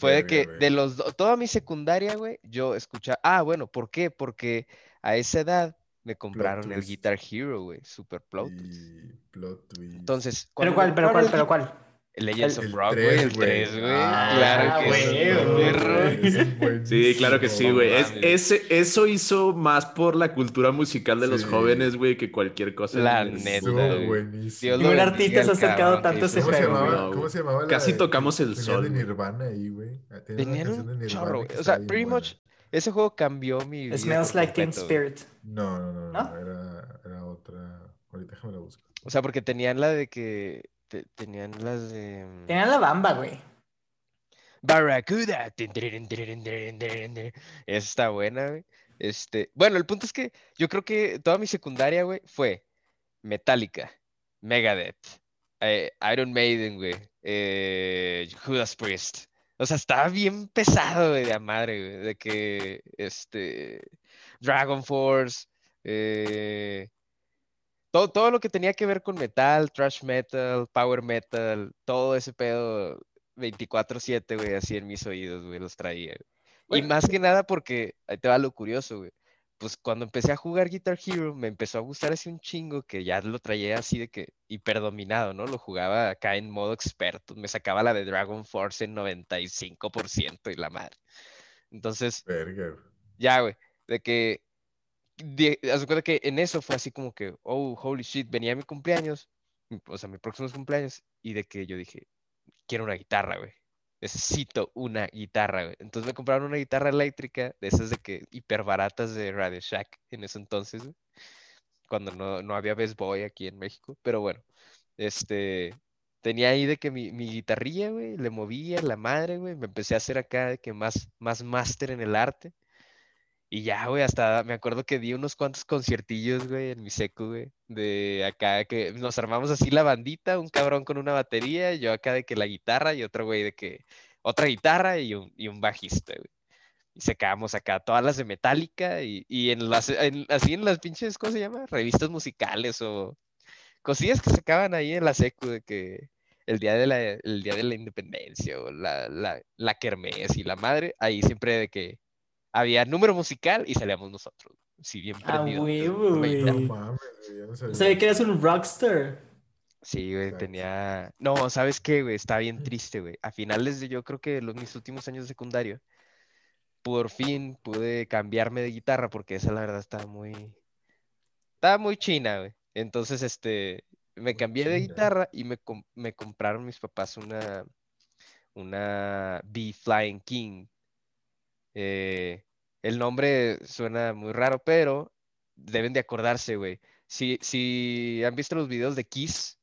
Fue de que de los do- toda mi secundaria, güey, yo escuchaba... Ah, bueno, ¿por qué? Porque a esa edad me compraron el twist. Guitar Hero, güey. Super plot. twist. Y plot twist. Entonces, ¿Pero cuál, pero cuál, pero cuál? Legends El- of Rock, güey, el güey. 3, güey. Ah, claro que güey, sí, güey. perro. Ese es Sí, claro que sí, güey. Es- ese, eso hizo más por la cultura musical de los Sí. jóvenes, güey, que cualquier cosa. La neta, güey. buenísimo. Dios lo Ningún artista se ha acercado que tanto a ese ¿Cómo se juego. ¿Cómo se llamaba? la Casi de- tocamos el tenía sol, de. Nirvana ahí, güey. Ah, tenía una Tenían canción de un Nirvana chorro, que. O sea, pretty much, ese juego cambió mi vida. Smells like Teen. Spirit. No, no, no, ¿No? no, Era, era otra. Ahorita déjame la busco. O sea, porque tenían la de que. Te- tenían las de. mm, Tenían la bamba, güey. Barracuda. está buena, güey. Este, bueno, el punto es que yo creo que toda mi secundaria, güey, fue Metallica, Megadeth, eh, Iron Maiden, güey, eh, Judas Priest. O sea, estaba bien pesado, güey, de a madre, güey, de que, este, Dragon Force, eh, todo, todo lo que tenía que ver con metal, thrash metal, power metal, todo ese pedo 24/7, güey, así en mis oídos, güey, los traía. güey. Y más que nada porque, ahí te va lo curioso, güey. Pues cuando empecé a jugar Guitar Hero, me empezó a gustar así un chingo que ya lo traía así de que hiperdominado, ¿no? Lo jugaba acá en modo experto. Me sacaba la de Dragon Force en 95% y la madre. Entonces, Verga. ya, güey, de que, haz cuenta que en eso fue así como que, oh, holy shit, venía mi cumpleaños, o sea, mi próximo cumpleaños, y de que yo dije, quiero una guitarra, güey. Necesito una guitarra, güey. Entonces me compraron una guitarra eléctrica, de esas de que hiper baratas de Radio Shack en ese entonces, güey, cuando no, no había Best Boy aquí en México. Pero bueno, este, tenía ahí de que mi, mi guitarrilla, güey, le movía la madre, güey. Me empecé a hacer acá de que más, más máster en el arte. Y ya, güey, hasta me acuerdo que di unos cuantos conciertillos, güey, en mi secu, güey, de acá que nos armamos así la bandita, un cabrón con una batería, yo acá de que la guitarra y otro güey de que otra guitarra y un, y un bajista, güey. Y sacábamos acá todas las de Metallica y, y en las, así en las pinches, ¿cómo se llama? Revistas musicales o cosillas que sacaban ahí en la secu de que el día de la, el día de la independencia o la, la, la kermés y la madre, ahí siempre de que había número musical y salíamos nosotros. Sí, bien Ah, prendidos. huevo, güey. No mames, yo no sabía. Sabía que eras un rockstar. Sí, güey, Exacto. tenía... No, ¿sabes qué, güey? Está bien triste, güey. A finales de yo creo que los, mis últimos años de secundario, por fin pude cambiarme de guitarra porque esa la verdad estaba muy... Estaba muy china, güey. Entonces, este, me cambié de guitarra y me, com- me compraron mis papás una, una B Flying King. Eh, el nombre suena muy raro, pero deben de acordarse, güey. Si, si han visto los videos de Kiss,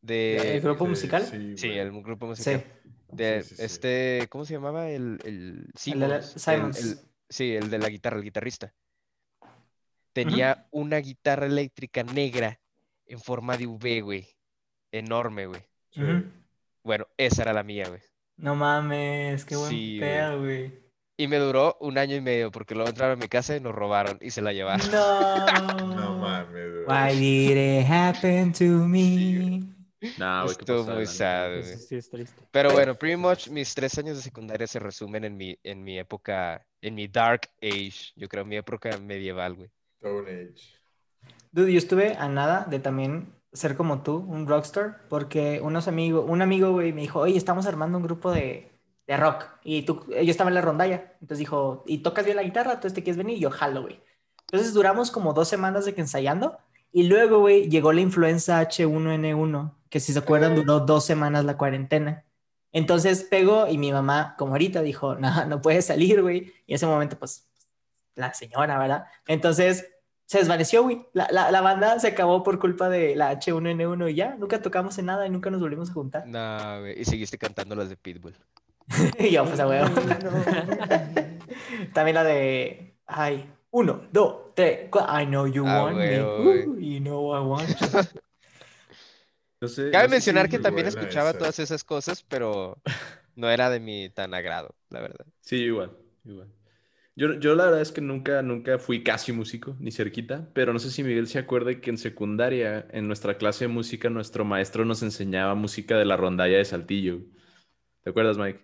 de... ¿El grupo Sí, musical? Sí, el grupo Sí. musical. De Sí, sí, sí. este, ¿cómo se llamaba? El, el de Simons. el- sí, el de la guitarra, el guitarrista. Tenía una guitarra eléctrica negra en forma de V, güey. Enorme, güey. Sí. Ujú. Bueno, esa era la mía, güey. No mames, qué buen Sí, pedo, güey. Y me duró un año y medio porque luego entraron a mi casa y nos robaron y se la llevaron. No. No mames, güey. Why did it happen to me? Güey, qué Estuvo muy sad, güey. Sí es triste. Pero bueno, pretty much mis tres años de secundaria se resumen en mi, en mi época, en mi dark age, yo creo, mi época medieval, güey. Stone Age. Dude, yo estuve a nada de también ser como tú, un rockstar, porque unos amigos, un amigo, güey, me dijo, oye, estamos armando un grupo de, de rock, y tú, yo estaba en la rondalla, entonces dijo, ¿y tocas bien la guitarra? Entonces te quieres venir, y yo jalo, güey. Entonces duramos como dos semanas de que ensayando, y luego, güey, llegó la influenza H1N1, que si se acuerdan duró dos semanas la cuarentena. Entonces pegó y mi mamá, como ahorita, dijo, no, no puedes salir, güey. Y en ese momento, pues, la señora, ¿verdad? Entonces se desvaneció, güey. La, la, la banda se acabó por culpa de la H1N1 y ya, nunca tocamos en nada y nunca nos volvimos a juntar. No, güey. Y seguiste cantando las de Pitbull. y yo, pues, a huevo. También la de, ay, uno, dos, tres, cuatro. I know you Ah, want me. you know I want you. No sé- Cabe no mencionar si- que también escuchaba esa. todas esas cosas, pero no era de mi tan agrado, la verdad. Sí, igual, igual. Yo, yo la verdad es que nunca, nunca fui casi músico, ni cerquita, pero no sé si Miguel se acuerda que en secundaria, en nuestra clase de música, nuestro maestro nos enseñaba música de la rondalla de Saltillo. ¿Te acuerdas, Mike?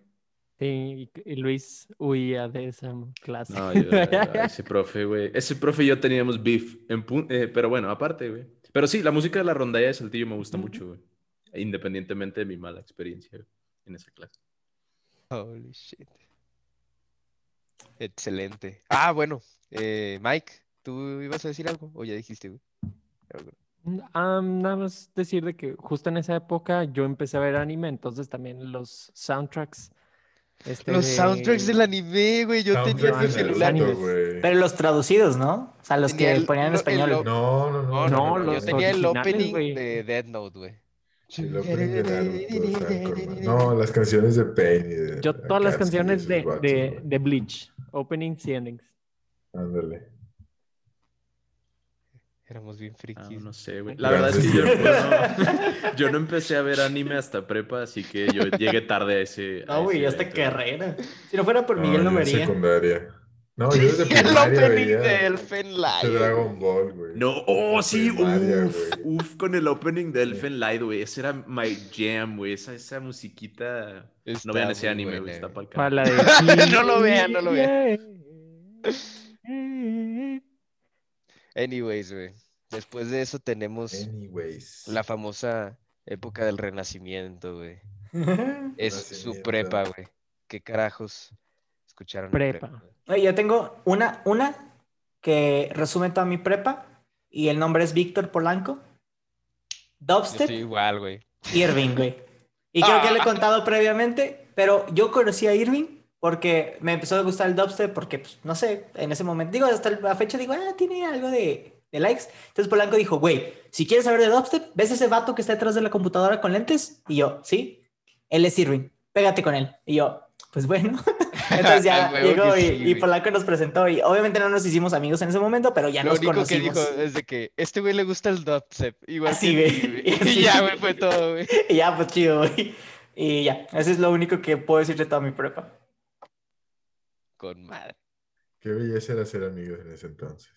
Sí, y, Luis huía de esa clase. No, yo- ese profe, güey. Ese profe y yo teníamos beef, en eh, pero bueno, aparte, güey. Pero sí, la música de la rondalla de Saltillo me gusta mucho, güey. Independientemente de mi mala experiencia en esa clase. Holy shit. Excelente. Ah, bueno. eh, Mike, ¿tú ibas a decir algo? ¿O ya dijiste, güey? Algo. Ah, nada más decir de que justo en esa época yo empecé a ver anime, entonces también los soundtracks. este, Los de- soundtracks del anime, güey. Yo tenía los celular. Pero los traducidos, ¿no? O sea, los Tenía que el- ponían en el español. No, no, no. No, no, No, no, Yo los tenía el opening güey. de Dead Note, güey. Naruto, No, las canciones de Pain y de... Yo todas las canciones de, vatos, de, güey. de Bleach, openings y endings. Ándale. Éramos bien Ah, frikis. no sé, güey. La verdad es que yo, yo no, yo no empecé a ver anime hasta prepa, así que yo llegué tarde a ese. No, güey, ese hasta evento. carrera. Si no fuera por Miguel no yo me en vería. secundaria. No, yo desde El opening veía de Elfen este Lion. Dragon Ball, güey. No, oh, sí, Primaria, uf, güey. uf, con el opening de Elfen Light, güey. Ese era my jam, güey. Esa, esa musiquita. Está no vean ese anime, güey. Está Para carajo. la de... No lo vean, no lo vean. Anyways, güey. Después de eso tenemos Anyways. la famosa época del renacimiento, güey. Es su prepa, güey. ¿Qué carajos escucharon en Prepa. Yo tengo una, una que resume toda mi prepa y el nombre es Víctor Polanco. Dubstep, igual, güey. Irving, güey. Y creo que le he contado previamente, pero yo conocí a Irving porque me empezó a gustar el dubstep porque, pues, no sé, en ese momento, digo, hasta la fecha digo, ah, tiene algo de, de likes. Entonces Polanco dijo, güey, si quieres saber de dubstep, ¿ves ese vato que está detrás de la computadora con lentes? Y yo, sí, él es Irving, pégate con él. Y yo, pues bueno. Entonces ya llegó que y, sí, y. Polanco nos presentó y obviamente no nos hicimos amigos en ese momento, pero ya Lo nos único que conocimos. dijo es de que este güey le gusta el dubstep. Igual Así, que güey. Así. Y ya, güey, fue todo, güey. Y ya, pues chido, güey. Y ya, eso es lo único que puedo decir de toda mi prepa. Con madre. Qué belleza era ser amigos en ese entonces.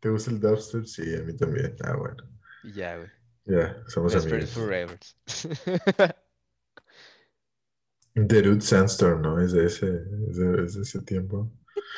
¿Te gusta el dubstep? Sí, a mí también. Ah, bueno. Y ya, güey. Ya, somos Best amigos. forever. The Root Sandstorm, ¿no? Es de ese, es de, es de ese tiempo.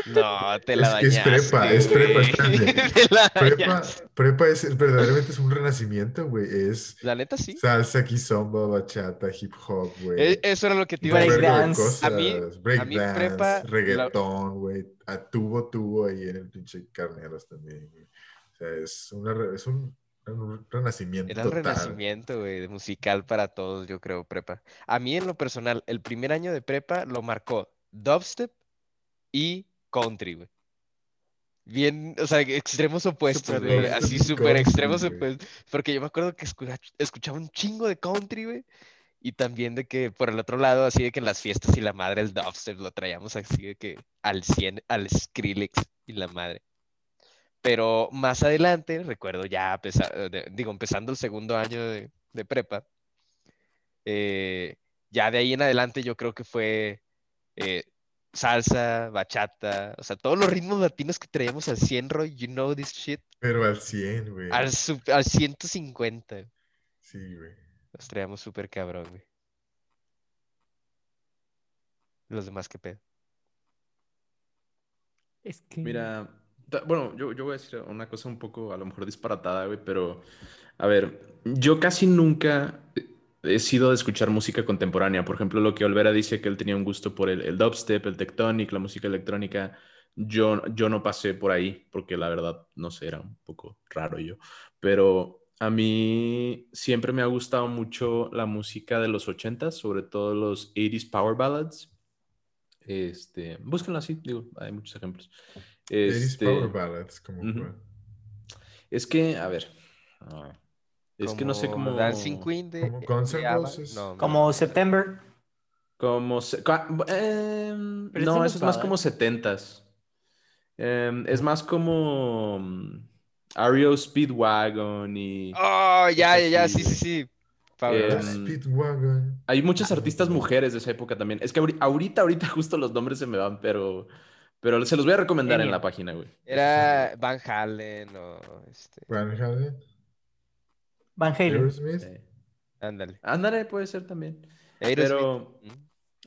No, te la Es- es dañaste. prepa, es prepa, espérate. Te la Prepa, prepa es verdaderamente es un renacimiento, güey. Es La neta, sí. salsa, kizomba, bachata, hip hop, güey. E- Eso era lo que te iba a decir. A mí- break a mí dance, prepa, la- reggaetón, güey. A tubo, tubo ahí en el pinche Carneros también, güey. O sea, es, una, es un, un renacimiento Era el total. renacimiento, güey, musical para todos, yo creo, prepa. A mí, en lo personal, el primer año de prepa lo marcó dubstep y country, güey. Bien, o sea, extremos opuestos, güey. Así súper extremos güey. opuestos. Porque yo me acuerdo que escucha- escuchaba un chingo de country, güey. Y también de que por el otro lado, así de que en las fiestas y la madre, el dubstep lo traíamos así de que al 100, al Skrillex y la madre. Pero más adelante, recuerdo ya, a pesar- de- digo, empezando el segundo año de, de prepa, eh, ya de ahí en adelante yo creo que fue eh, salsa, bachata, o sea, todos los ritmos latinos que traíamos al 100, Roy, you know this shit, Pero al 100, güey. al, al 150, Sí, güey. los traíamos súper cabrón, güey. Los demás, qué pedo. Es que... Mira, bueno, yo, yo voy a decir una cosa un poco a lo mejor disparatada, güey, pero a ver, yo casi nunca he sido de escuchar música contemporánea. Por ejemplo, lo que Olvera dice que él tenía un gusto por el, el dubstep, el tectonic, la música electrónica. Yo, yo no pasé por ahí porque la verdad, no sé, era un poco raro yo. Pero a mí siempre me ha gustado mucho la música de los 80s, sobre todo los 80s power ballads. Este, búsquenlo así, digo, hay muchos ejemplos. 80s Este, Power Ballads, como es que, a ver, ah, es que no sé cómo... Dancing Queen de, como Guns N' ABBA. Roses. No, Como September. Como se- em, no, eso es más como setentas. Em, es más como mm, REO Speedwagon y Oh, ya, ya, ya, sí, sí, sí. Em, Ballad. Speedwagon. hay muchas artistas mujeres de esa época también. Es que ahori- ahorita, ahorita justo los nombres se me van, pero, pero se los voy a recomendar en la página, güey. Era Van Halen o este. Van Halen. Van Halen. Aerosmith. Eh, Ándale. Ándale, puede ser también. Aerosmith. Pero.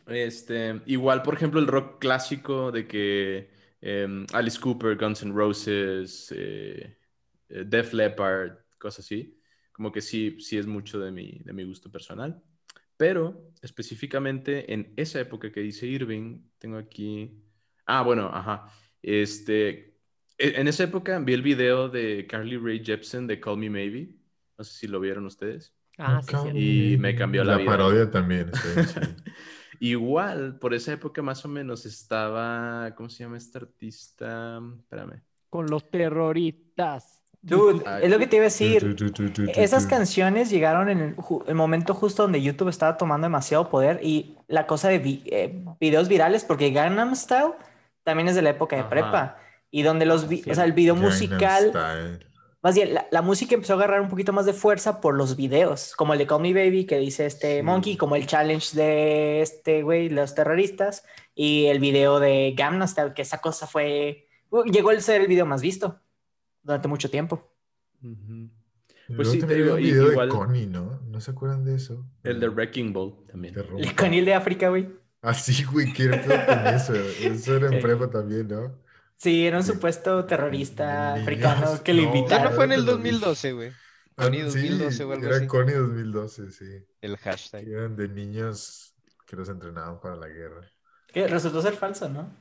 Este, igual, por ejemplo, el rock clásico de que em, Alice Cooper, Guns N' Roses, eh, eh, Def Leppard, cosas así, como que sí, sí es mucho de mi, de mi gusto personal. Pero específicamente en esa época que dice Irving, tengo aquí. Ah, bueno, ajá. Este, e- en esa época vi el video de Carly Rae Jepsen de Call Me Maybe. No sé si lo vieron ustedes. Ah, sí, sí. Y me cambió la La vida. parodia también. chida. Igual, por esa época más o menos estaba, ¿cómo se llama esta artista? Espérame. Con los terroristas. Dude, Ay, es lo que te iba a decir. Esas canciones llegaron en el, el momento justo donde YouTube estaba tomando demasiado poder y la cosa de vi- eh, videos virales, porque Gangnam Style también es de la época de Ajá. prepa. y donde los, vi- o sea, el video Gangnam musical, Style. más bien, la, la música empezó a agarrar un poquito más de fuerza por los videos, como el de Call Me Baby que dice este Sí. Monkey, como el challenge de este güey, los terroristas, y el video de Gangnam Style, que esa cosa fue, uh, llegó a ser el video más visto durante mucho tiempo. Pues sí, también te había digo, un i- video igual- de Connie, ¿no? ¿No se acuerdan de eso? El de Wrecking Ball también. El conil de África, güey. Ah, sí, güey, ¿qué era pedo con eso? Eso era en Eh. prepa también, ¿no? Sí, era un Sí. supuesto terrorista africano que lo no. Ya invitaron. no fue en el Claro que lo vi. 2012, güey. Ah, Connie sí, 2012 o algo era así. Connie 2012, sí. El hashtag. Que eran de niños que los entrenaban para la guerra. Que resultó ser falso, ¿no?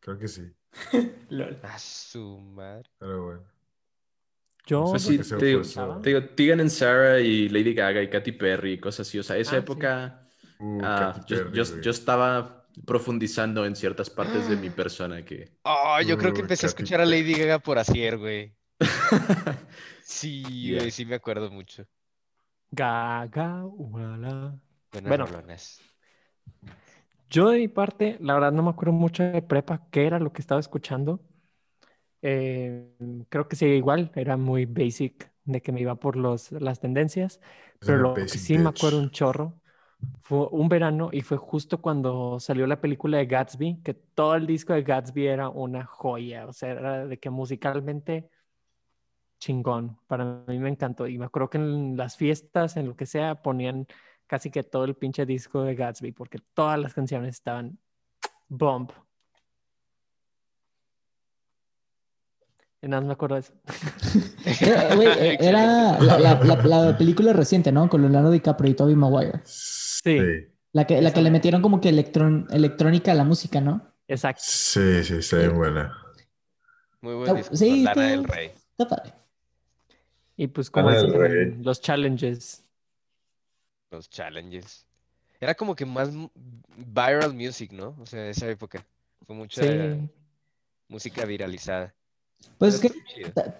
Creo que sí, Lol. A su madre. pero bueno. Yo sí, que sea te digo, te digo, Tegan and Sarah y Lady Gaga y Katy Perry y cosas así. O sea, esa Ah, sí. Uh, ah, yo, yo- yo estaba profundizando en ciertas partes de mi persona que... Oh, yo creo que Uy, empecé a escuchar a. Lady Gaga por Asier, güey. Sí, Ya. güey, sí me acuerdo mucho. Gaga, uala. Buenas Bueno. rolonas. Yo de mi parte, la verdad no me acuerdo mucho de prepa, qué era lo que estaba escuchando. Eh, creo que sí, igual, era muy basic, de que me iba por los, las tendencias, pero lo que sí me bitch. acuerdo un chorro fue un verano y fue justo cuando salió la película de Gatsby, que todo el disco de Gatsby era una joya, o sea, era de que musicalmente chingón, para mí me encantó y me acuerdo que en las fiestas, en lo que sea, ponían casi que todo el pinche disco de Gatsby, porque todas las canciones estaban bomb. Y nada más me acuerdo de eso. Era, eh, era la, la- la- la película reciente, ¿no? Con Leonardo DiCaprio y Tobey Maguire. Sí. La que, la que le metieron como que electron- electrónica a la música, ¿no? Exacto. Sí, sí, está bien buena. Muy buen Ah, disco. sí, Lana está- del Rey. Está padre. Y pues como los challenges. Los challenges. Era como que más viral music, ¿no? O sea, esa época. Fue mucha Sí. música viralizada. Pues es que,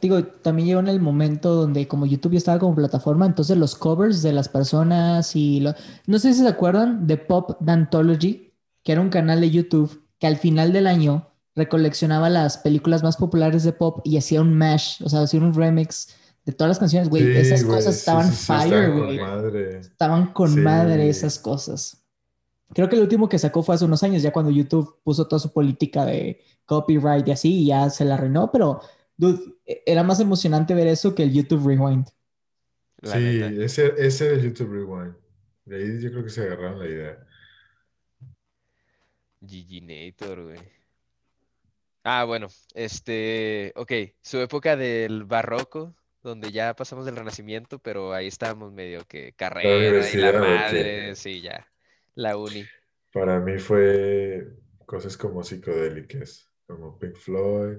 digo, también llegó en el momento donde como YouTube ya estaba como plataforma, entonces los covers de las personas y lo... No sé si se acuerdan de Pop Dantology, que era un canal de YouTube que al final del año recoleccionaba las películas más populares de pop y hacía un mash, o sea, hacía un remix de todas las canciones, güey. Sí, esas güey, cosas estaban sí, sí, fire, estaban con güey. madre. Estaban con madre esas cosas. Creo que el último que sacó fue hace unos años, ya cuando YouTube puso toda su política de copyright y así, y ya se la arruinó, pero dude, e- era más emocionante ver eso que el YouTube Rewind. La Sí, neta. ese, ese era el YouTube Rewind. De ahí yo creo que se agarraron la idea. Giginator, güey. Ah, bueno, este, ok, su época del barroco, donde ya pasamos del renacimiento, pero ahí estábamos medio que carrera y la madre, sí, ya, la uni. Para mí fue cosas como psicodélicas, como Pink Floyd,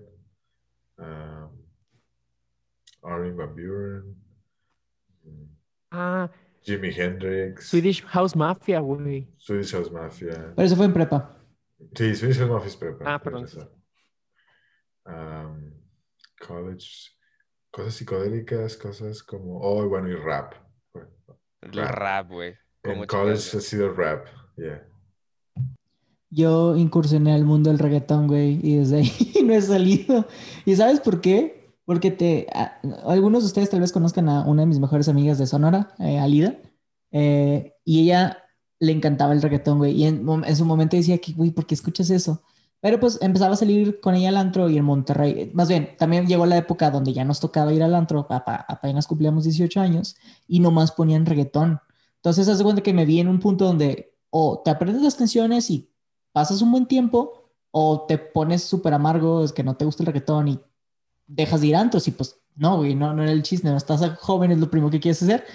um, Armin Van Buren, Ah, Jimi Hendrix, Swedish House Mafia, güey. Swedish House Mafia. Pero eso fue en prepa. Sí, Swedish House Mafia es prepa. Ah, perdón. Um, college, cosas psicodélicas, cosas como, oh, bueno, y rap. Bueno, El Rap. rap, güey. En ¿Cómo college ha sido rap, yeah. Yo incursioné al mundo del reggaetón, güey, y desde ahí no he salido. ¿Y sabes por qué? Porque te, a- algunos de ustedes tal vez conozcan a una de mis mejores amigas de Sonora, eh, Alida, eh, y ella le encantaba el reggaetón, güey, y en, en su momento decía que, güey, ¿por qué escuchas eso? Pero pues empezaba a salir con ella al antro y en Monterrey, más bien, también llegó la época donde ya nos tocaba ir al antro, apenas cumplíamos 18 años, y nomás ponían reggaetón. Entonces, haz de cuenta que me vi en un punto donde o te aprendes las canciones y pasas un buen tiempo, o te pones súper amargo, es que no te gusta el reggaetón y dejas de ir a antros, y pues no, güey, no, no era el chiste, no estás joven, es lo primero que quieres hacer.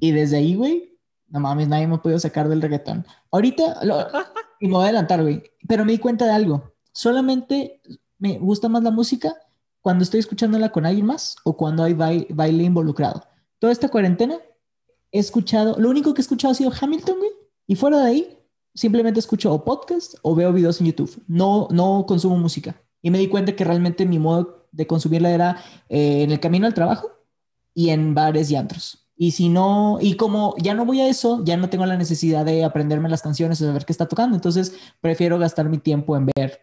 Y desde ahí, güey, no mames, nadie me ha podido sacar del reggaetón. Ahorita, lo- y me voy a adelantar, güey, pero me di cuenta de algo. Solamente me gusta más la música cuando estoy escuchándola con alguien más o cuando hay bai- baile involucrado. Toda esta cuarentena he escuchado, lo único que he escuchado ha sido Hamilton, güey, y fuera de ahí simplemente escucho o podcast o veo videos en YouTube. No, no consumo música. Y me di cuenta que realmente mi modo de consumirla era eh, en el camino al trabajo y en bares y antros. Y si no, y como ya no voy a eso, ya no tengo la necesidad de aprenderme las canciones o saber qué está tocando. Entonces prefiero gastar mi tiempo en ver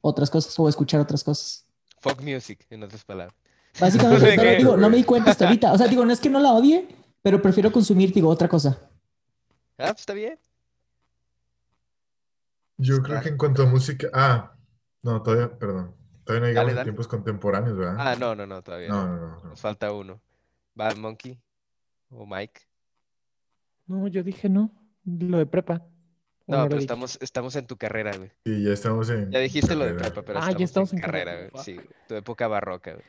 otras cosas o escuchar otras cosas. Folk music, en otras palabras. Básicamente, pero digo, no me di cuenta hasta ahorita. O sea, digo, no es que no la odie, pero prefiero consumir, digo, otra cosa. Ah, pues está bien. Yo creo que en cuanto a música. Ah, no, todavía, perdón. Todavía no llegamos Dale, a dale. tiempos contemporáneos, ¿verdad? Ah, no, no, no, todavía no, no. no, no, no. Nos falta uno. Bad Monkey o Mike. No, yo dije no. Lo de prepa. ¿O No, pero estamos, estamos en tu carrera, güey. Sí, ya estamos en. Ya dijiste lo de prepa, pero Ah, ya estamos, en en carrera, carrera, güey. Sí, tu época barroca, güey.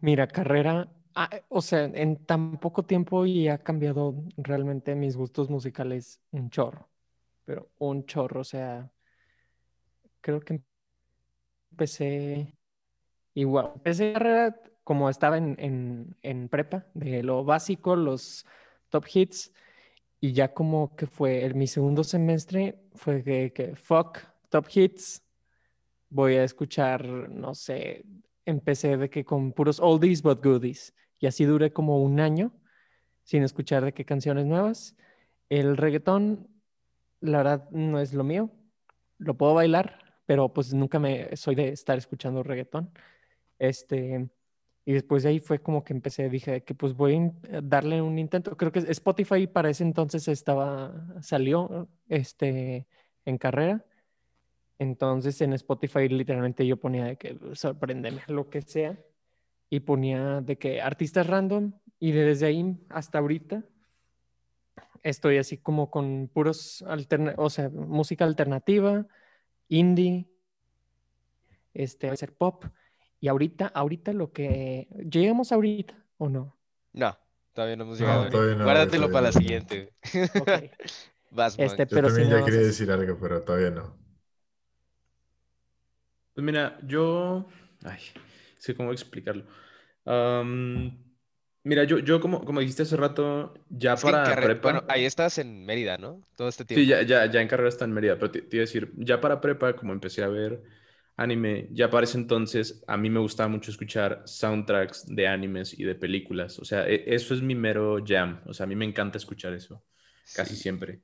Mira, carrera, ah, eh, o sea, en tan poco tiempo y ha cambiado realmente mis gustos musicales un chorro, pero un chorro, o sea, creo que empecé igual, empecé carrera como estaba en, en, en prepa, de lo básico, los top hits, y ya como que fue, en mi segundo semestre fue que, que fuck, top hits, voy a escuchar, no sé, empecé de que con puros oldies but goodies. Y así duré como un año sin escuchar de qué canciones nuevas. El reggaetón, la verdad, no es lo mío. Lo puedo bailar, pero pues nunca me soy de estar escuchando reggaetón. Este, y después de ahí fue como que empecé, dije que pues voy a in- darle un intento. Creo que Spotify para ese entonces estaba, salió este, en carrera. Entonces en Spotify literalmente yo ponía de que sorpréndeme, lo que sea, y ponía de que artistas random, y desde ahí hasta ahorita estoy así como con puros, alterna o sea, música alternativa, indie, este, va a ser pop, y ahorita, ahorita lo que, llegamos ahorita o no, No, todavía no hemos llegado. ahí. todavía no, güey, Guárdatelo todavía para la siguiente. Vas, Este. Yo pero también ya quería decir algo, pero todavía no. Pues mira, yo. Ay, sé cómo explicarlo. Am, mira, yo, yo como, como dijiste hace rato, ya Es para carre- prepa. Bueno, ahí estás en Mérida, ¿no? Todo este tiempo. Sí, ya, ya, ya en carrera está en Mérida, pero te, te iba a decir, ya para prepa, como empecé a ver anime, ya para ese entonces a mí me gustaba mucho escuchar soundtracks de animes y de películas. O sea, e- eso es mi mero jam. O sea, a mí me encanta escuchar eso, casi Sí. siempre.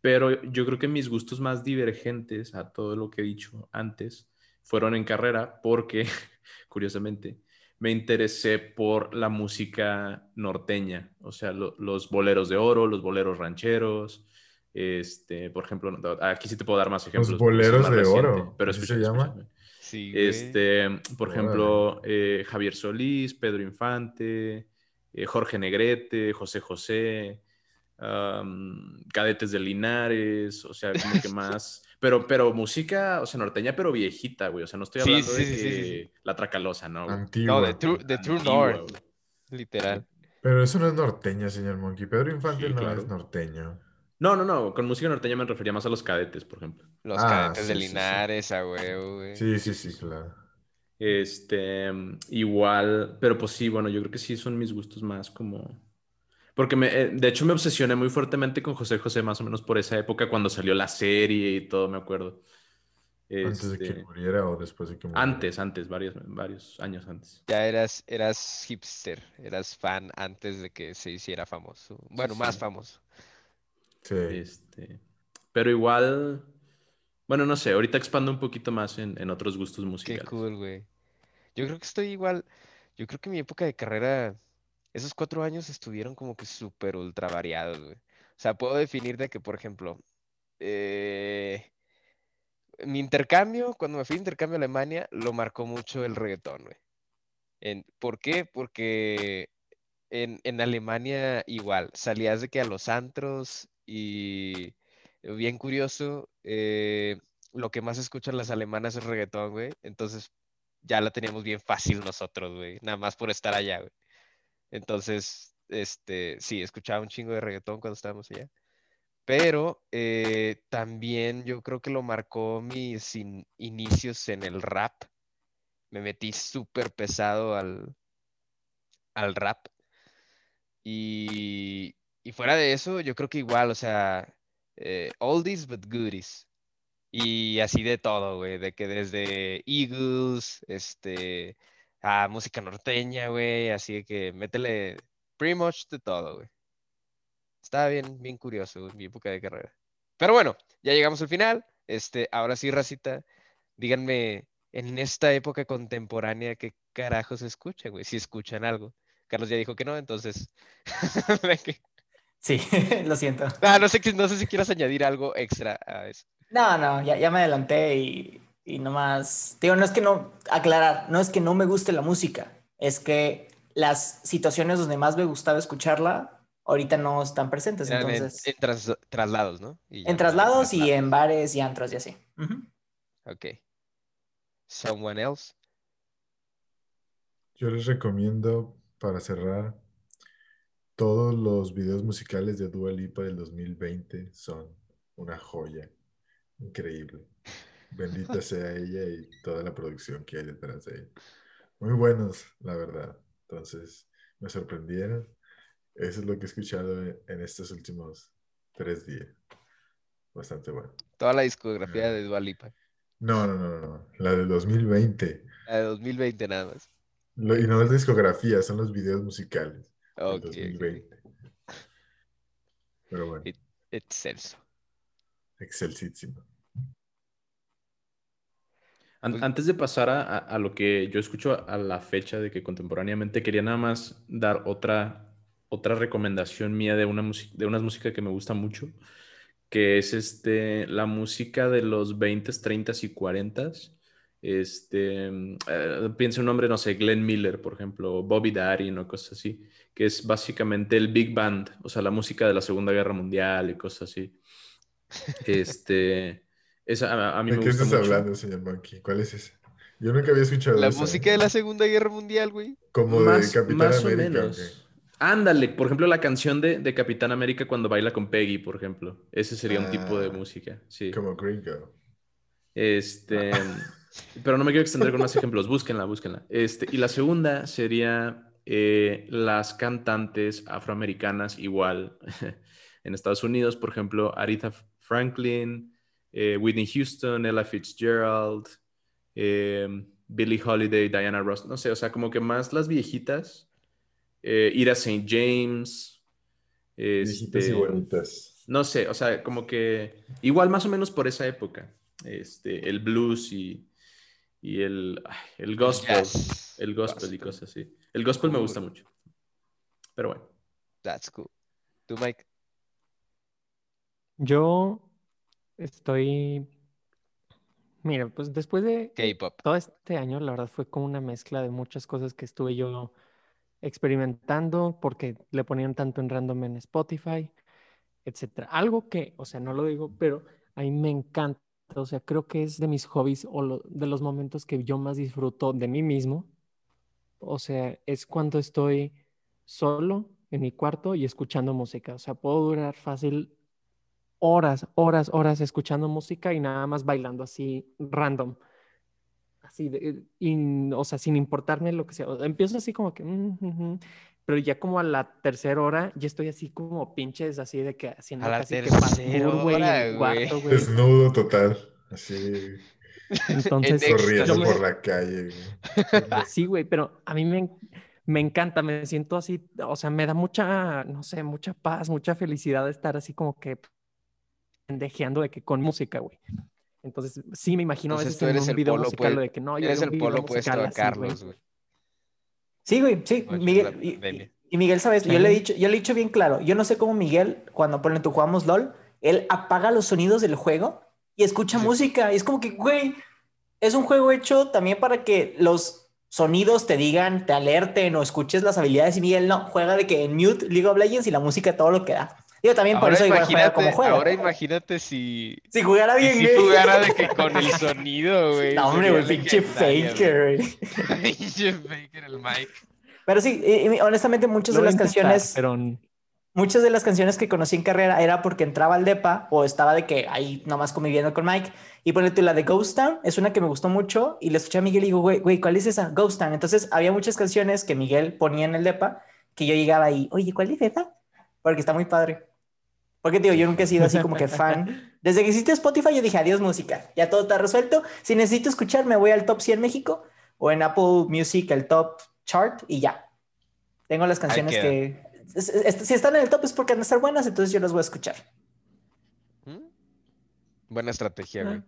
Pero yo creo que mis gustos más divergentes a todo lo que he dicho antes fueron en carrera porque, curiosamente, me interesé por la música norteña, o sea, lo- los boleros de oro, los boleros rancheros, este, por ejemplo, aquí sí te puedo dar más ejemplos. es boleros de reciente, oro, pero ¿así se escucha, llama? escúchame. Sí. Este, por Órale. ejemplo, eh, Javier Solís, Pedro Infante, eh, Jorge Negrete, José José, Cadetes de Linares, o sea, como que más. Pero, pero música, o sea, norteña, pero viejita, güey. O sea, no estoy hablando sí, de sí, sí, que sí. la tracalosa, ¿no? güey? Antigua. No, de True, de True Antigua, North, güey. literal. Pero eso no es norteño, señor Monkey. Pedro Infante Sí, no claro. es norteño. No, no, no. Con música norteña me refería más a los cadetes, por ejemplo. Los Ah, cadetes de sí, sí, sí. Linares, a huevo, güey. Sí, sí, sí, claro. Este, igual, pero pues sí, bueno, yo creo que sí son mis gustos más como... Porque me, eh, de hecho me obsesioné muy fuertemente con José José más o menos por esa época cuando salió la serie y todo, me acuerdo. Antes de que Este, muriera o después de que muriera. antes, antes, varios, varios años antes. Ya eras, eras hipster, eras fan antes de que se hiciera famoso. Bueno, más sí. famoso. Sí. Este, pero igual, bueno, no sé, ahorita expando un poquito más en, en otros gustos Qué musicales. cool, güey. Yo creo que estoy igual. Yo creo que mi época de carrera, esos cuatro años estuvieron como que súper ultra variados, güey. O sea, puedo definir de que, por ejemplo, eh, mi intercambio, cuando me fui de intercambio a Alemania, lo marcó mucho el reggaetón, güey. En, ¿por qué? Porque en, en Alemania igual, salías de que a los antros y bien curioso, eh, lo que más escuchan las alemanas es reggaetón, güey. Entonces ya la teníamos bien fácil nosotros, güey. Nada más por estar allá, güey. Entonces, este, sí, escuchaba un chingo de reggaetón cuando estábamos allá. Pero eh, también yo creo que lo marcó mis in- inicios en el rap. Me metí súper pesado al, al rap. Y, y fuera de eso, yo creo que igual, o sea, eh, oldies but goodies. Y así de todo, güey, de que desde Eagles, este, a música norteña, güey, así que métele pretty much de todo, güey. Estaba bien, bien curioso güey, mi época de carrera. Pero bueno, ya llegamos al final. Este, ahora sí, racita, díganme en esta época contemporánea, ¿qué carajos se escucha, güey? Si escuchan algo. Carlos ya dijo que no, entonces. Sí, lo siento. Ah, no sé, no sé si quieras añadir algo extra a eso. No, no, ya, ya me adelanté y, y nomás. Digo, no es que no. Aclarar, no es que no me guste la música, es que las situaciones donde más me gustaba escucharla ahorita no están presentes. Eran Entonces, en tras- traslados, ¿no? Y en traslados y en bares y antros y así. Ujú. Ok. Someone else. Yo les recomiendo, para cerrar, todos los videos musicales de Dua Lipa del 2020 son una joya. Increíble. Bendita sea ella y toda la producción que hay detrás de ella. Muy buenos, la verdad. Entonces, me sorprendieron. Eso es lo que he escuchado en, estos últimos tres días. Bastante bueno. Toda la discografía de Dua Lipa. No, no, no, no. La del 2020. La de 2020 nada más. Lo- y no es discografía, son los videos musicales Ok, ok, ok. 2020. Pero bueno, Y- Excelso. excelsísimo. An- Pues- Antes de pasar a, a- a lo que yo escucho a la fecha de que contemporáneamente quería nada más dar otra, otra recomendación mía de una música, de una música que me gusta mucho, que es este, la música de los 20s, 30s y 40s. Este, mm, eh, piensa un nombre, no sé, Glenn Miller, por ejemplo, Bobby Darin o cosas así, que es básicamente el Big Band, o sea, la música de la Segunda Guerra Mundial y cosas así. Este, esa, a, a mí ¿De me qué gusta estás mucho. hablando, señor Monkey? ¿Cuál es ese? Yo nunca había escuchado La esa, música ¿eh? de la Segunda Guerra Mundial, güey. Como Más, de Capitán más o América. Ándale, por ejemplo, la canción de, de Capitán América cuando baila con Peggy, por ejemplo. Ese sería un tipo de Ah, música, sí. Como Gringo. Este, pero no me quiero extender con más ejemplos. Búsquenla, búsquenla. Este, y la segunda sería eh, las cantantes afroamericanas, igual en Estados Unidos, por ejemplo, Aretha Franklin, eh, Whitney Houston, Ella Fitzgerald, eh, Billie Holiday, Diana Ross, no sé, o sea, como que más las viejitas. Eh, Ira St. James. Viejitas y este, bonitas. no sé, o sea, como que igual más o menos por esa época, este, el blues y, y el, ay, el gospel, el gospel y cosas así. El gospel me gusta mucho. Pero bueno, That's cool. ¿Tú, Mike? Yo estoy. Mira, pues después de K-pop. todo este año, la verdad fue como una mezcla de muchas cosas que estuve yo experimentando porque le ponían tanto en random en Spotify, etcétera. Algo que, o sea, no lo digo, pero a mí me encanta. O sea, creo que es de mis hobbies o lo- de los momentos que yo más disfruto de mí mismo. O sea, es cuando estoy solo en mi cuarto y escuchando música. O sea, puedo durar fácil horas, horas, horas escuchando música y nada más bailando así random. Así, de, y, o sea, sin importarme lo que sea. O sea, empiezo así como que, mm, ujú, pero ya como a la tercera hora, ya estoy así como pinches, así de que haciendo A la casi que tercera parkour, güey, en güey. cuarto, güey. Desnudo total. Así, Entonces, En corriendo me- por la calle. güey. Sí, güey, pero a mí me, me encanta, me siento así, o sea, me da mucha, no sé, mucha paz, mucha felicidad estar así como que pendejeando de que con música, güey. Entonces, sí me imagino a veces tú en eres un el video polo musical de que no, yo Eres el polo a Carlos, güey. Sí, güey, sí. Miguel, y, Miguel, ¿sabes? Yo le he Sí. dicho, yo le he dicho bien claro. Yo no sé cómo Miguel, cuando ponen tu jugamos LOL, él apaga los sonidos del juego y escucha Sí. música. Y es como que, güey, es un juego hecho también para que los sonidos te digan, te alerten o escuches las habilidades. Y Miguel no, juega de que en mute League of Legends y la música todo lo que da. Digo, también por eso igual juega como juega. ahora imagínate si, Si jugara si bien, güey. jugara de que con el sonido, güey. No, hombre, güey, pinche faker, güey. Pinche faker el Mike. Pero sí, y- y honestamente, muchas Lo de las intentar, canciones. pero muchas de las canciones que conocí en carrera era porque entraba al depa o estaba de que ahí nomás conviviendo con Mike y ponete la de Ghost Town es una que me gustó mucho y le escuché a Miguel y digo, güey, güey, ¿cuál es esa? Ghost Town. Entonces había muchas canciones que Miguel ponía en el depa que yo llegaba ahí, oye, ¿cuál es esa? Porque está muy padre. Porque digo, yo nunca he sido así como que fan. Desde que existe Spotify yo dije, adiós música, ya todo está resuelto. Si necesito escuchar, me voy al Top 100 México o en Apple Music, el Top Chart y ya. Tengo las canciones que... si están en el top es porque han de estar buenas, entonces yo las voy a escuchar. ¿Mm? Buena estrategia, güey. ah,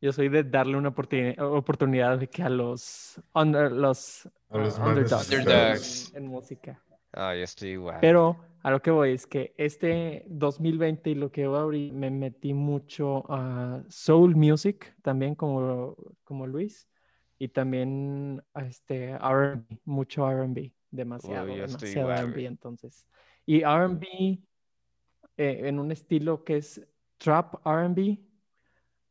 Yo soy de darle una oportuni- oportunidad de que a los, under- los, A los ah, underdogs necesitados. en música. Ah, yo estoy igual. Pero a lo que voy es que este 2020 y lo que va ahorita me metí mucho a soul music también como, como Luis y también a este R&B, mucho R&B, demasiado, Uy, demasiado R&B entonces. Y R&B eh, en un estilo que es trap R&B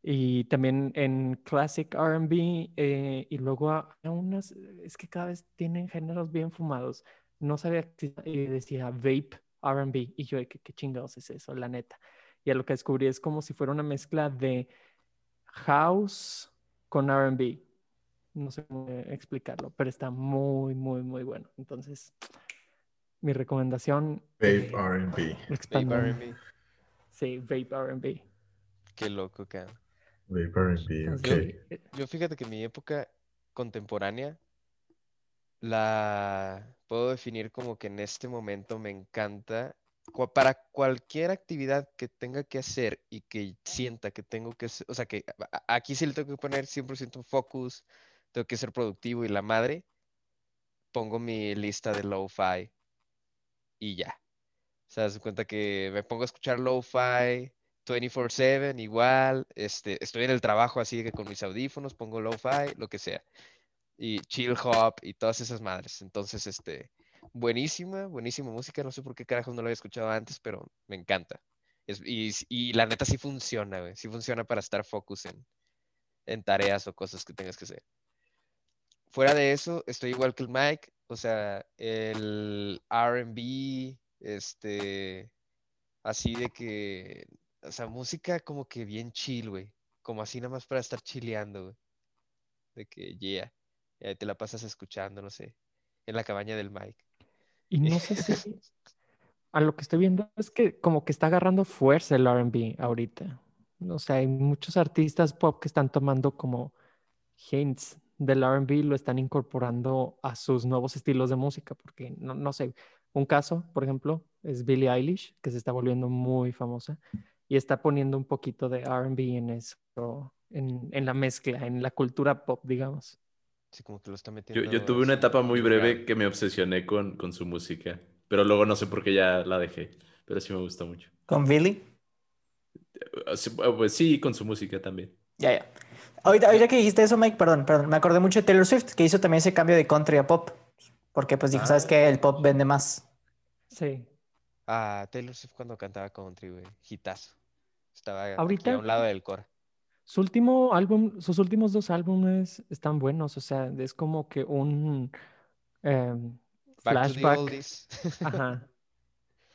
y también en classic R&B eh, y luego a, a unas, es que cada vez tienen géneros bien fumados. No sabía que decía vape R&B y yo, ¿qué, qué chingados es eso? La neta. Y a lo que descubrí es como si fuera una mezcla de house con R&B. No sé cómo explicarlo, pero está muy, muy, muy bueno. Entonces, mi recomendación... Vape eh, R&B. Vape R&B. Sí, vape R&B. Qué loco, cabrón. Vape R&B, ok. eh, Yo fíjate que mi época contemporánea la puedo definir como que en este momento me encanta para cualquier actividad que tenga que hacer y que sienta que tengo que, o sea, que aquí sí le tengo que poner 100% focus, tengo que ser productivo y la madre, pongo mi lista de lo-fi y ya. O sea, se cuenta que me pongo a escuchar lo-fi 24/7 igual, este, estoy en el trabajo así que con mis audífonos pongo lo-fi, lo que sea. Y chill hop y todas esas madres. Entonces, este, buenísima, buenísima música. No sé por qué carajos no lo había escuchado antes, pero me encanta. Es- y, y la neta sí funciona, güey. Sí funciona para estar focus en, en tareas o cosas que tengas que hacer. Fuera de eso, estoy igual que el Mike. O sea, el RB, este, así de que, o sea, música como que bien chill, güey. Como así nada más para estar chileando, güey. De que, yeah. Y ahí te la pasas escuchando, no sé, en la cabaña del Mike. Y no sé si a lo que estoy viendo es que como que está agarrando fuerza el R&B ahorita. O sea, hay muchos artistas pop que están tomando como hints del R&B y lo están incorporando a sus nuevos estilos de música, porque no, no sé, un caso, por ejemplo, es Billie Eilish, que se está volviendo muy famosa y está poniendo un poquito de R&B en eso, en, en la mezcla, en la cultura pop, digamos. Sí, como que lo está Yo, metiendo. yo tuve una etapa muy breve que me obsesioné con, con su música, pero luego no sé por qué ya la dejé, pero sí me gusta mucho. Con Billy. Sí, eh, Pues sí, con su música también. Ya, ya. Ahorita, ahorita que dijiste eso, Mike, perdón, perdón, me acordé mucho de Taylor Swift, que hizo también ese cambio de country a pop. Porque pues dijo, ¿sabes Ah. qué? El pop vende más. Sí. Ah, Taylor Swift cuando cantaba country, güey. Hitazo. Estaba aquí Ahorita- a un lado del coro. Su último álbum, sus últimos dos álbumes están buenos, o sea, es como que un Back to the flashback. oldies. Ajá.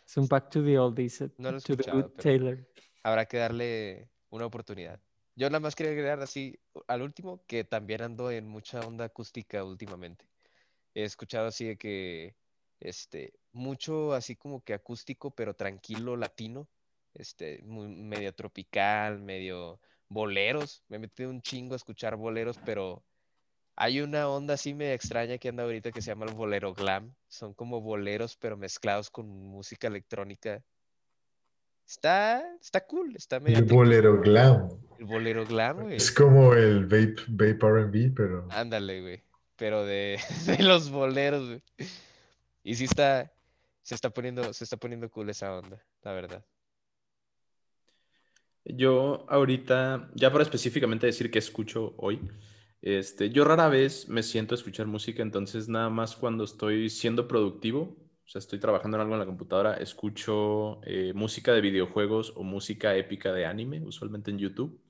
Es un back to the oldies, eh, No lo he to the good Taylor. Habrá que darle una oportunidad. Yo nada más quería agregar así al último que también ando en mucha onda acústica últimamente. He escuchado así de que, este, mucho así como que acústico, pero tranquilo latino, este, muy, medio tropical, medio boleros. Me he metido un chingo a escuchar boleros, pero hay una onda así medio extraña que anda ahorita que se llama el bolero glam. Son como boleros, pero mezclados con música electrónica. Está, está cool, está medio El bolero glam. el bolero glam, güey. Es como el vape, vape R&B, pero... Ándale, güey. Pero de, de los boleros, güey. Y sí está, se está poniendo, se está poniendo cool esa onda, la verdad. Yo ahorita, ya para específicamente decir que escucho hoy, este, yo rara vez me siento a escuchar música, entonces nada más cuando estoy siendo productivo, o sea, estoy trabajando en algo en la computadora, escucho eh, música de videojuegos o música épica de anime, usualmente en YouTube.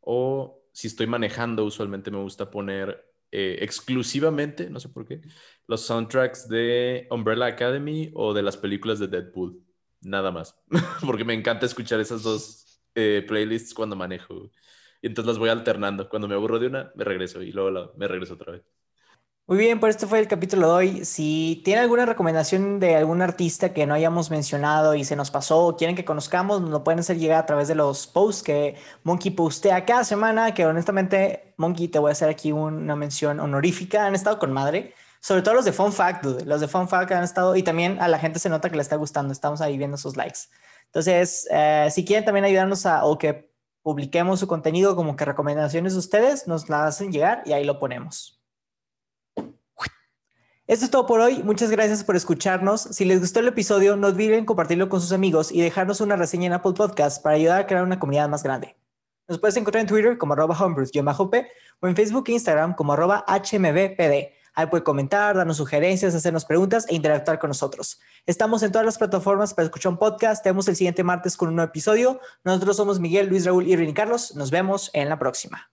O si estoy manejando, usualmente me gusta poner eh, exclusivamente, no sé por qué, los soundtracks de Umbrella Academy o de las películas de Deadpool. Nada más. Porque me encanta escuchar esas dos eh, playlists cuando manejo. Y entonces las voy alternando. Cuando me aburro de una, me regreso y luego la- me regreso otra vez. Muy bien, pues este fue el capítulo de hoy. Si tienen alguna recomendación de algún artista que no hayamos mencionado y se nos pasó o quieren que conozcamos, nos lo pueden hacer llegar a través de los posts que Monkey postea cada semana, que honestamente, Monkey, te voy a hacer aquí una mención honorífica. Han estado con madre. Sobre todo los de Fun Fact, dude. Los de Fun Fact han estado y también a la gente se nota que le está gustando. Estamos ahí viendo sus likes. Entonces, eh, si quieren también ayudarnos a, o que publiquemos su contenido como que recomendaciones de ustedes, nos la hacen llegar y ahí lo ponemos. Esto es todo por hoy. Muchas gracias por escucharnos. Si les gustó el episodio, no olviden compartirlo con sus amigos y dejarnos una reseña en Apple Podcast para ayudar a crear una comunidad más grande. Nos puedes encontrar en Twitter como arroba homebrews-p o en Facebook e Instagram como arroba hmbpd. Ahí puede comentar, darnos sugerencias, hacernos preguntas e interactuar con nosotros. Estamos en todas las plataformas para escuchar un podcast. Tenemos el siguiente martes con un nuevo episodio. Nosotros somos Miguel, Luis, Raúl, Irving y Carlos. Nos vemos en la próxima.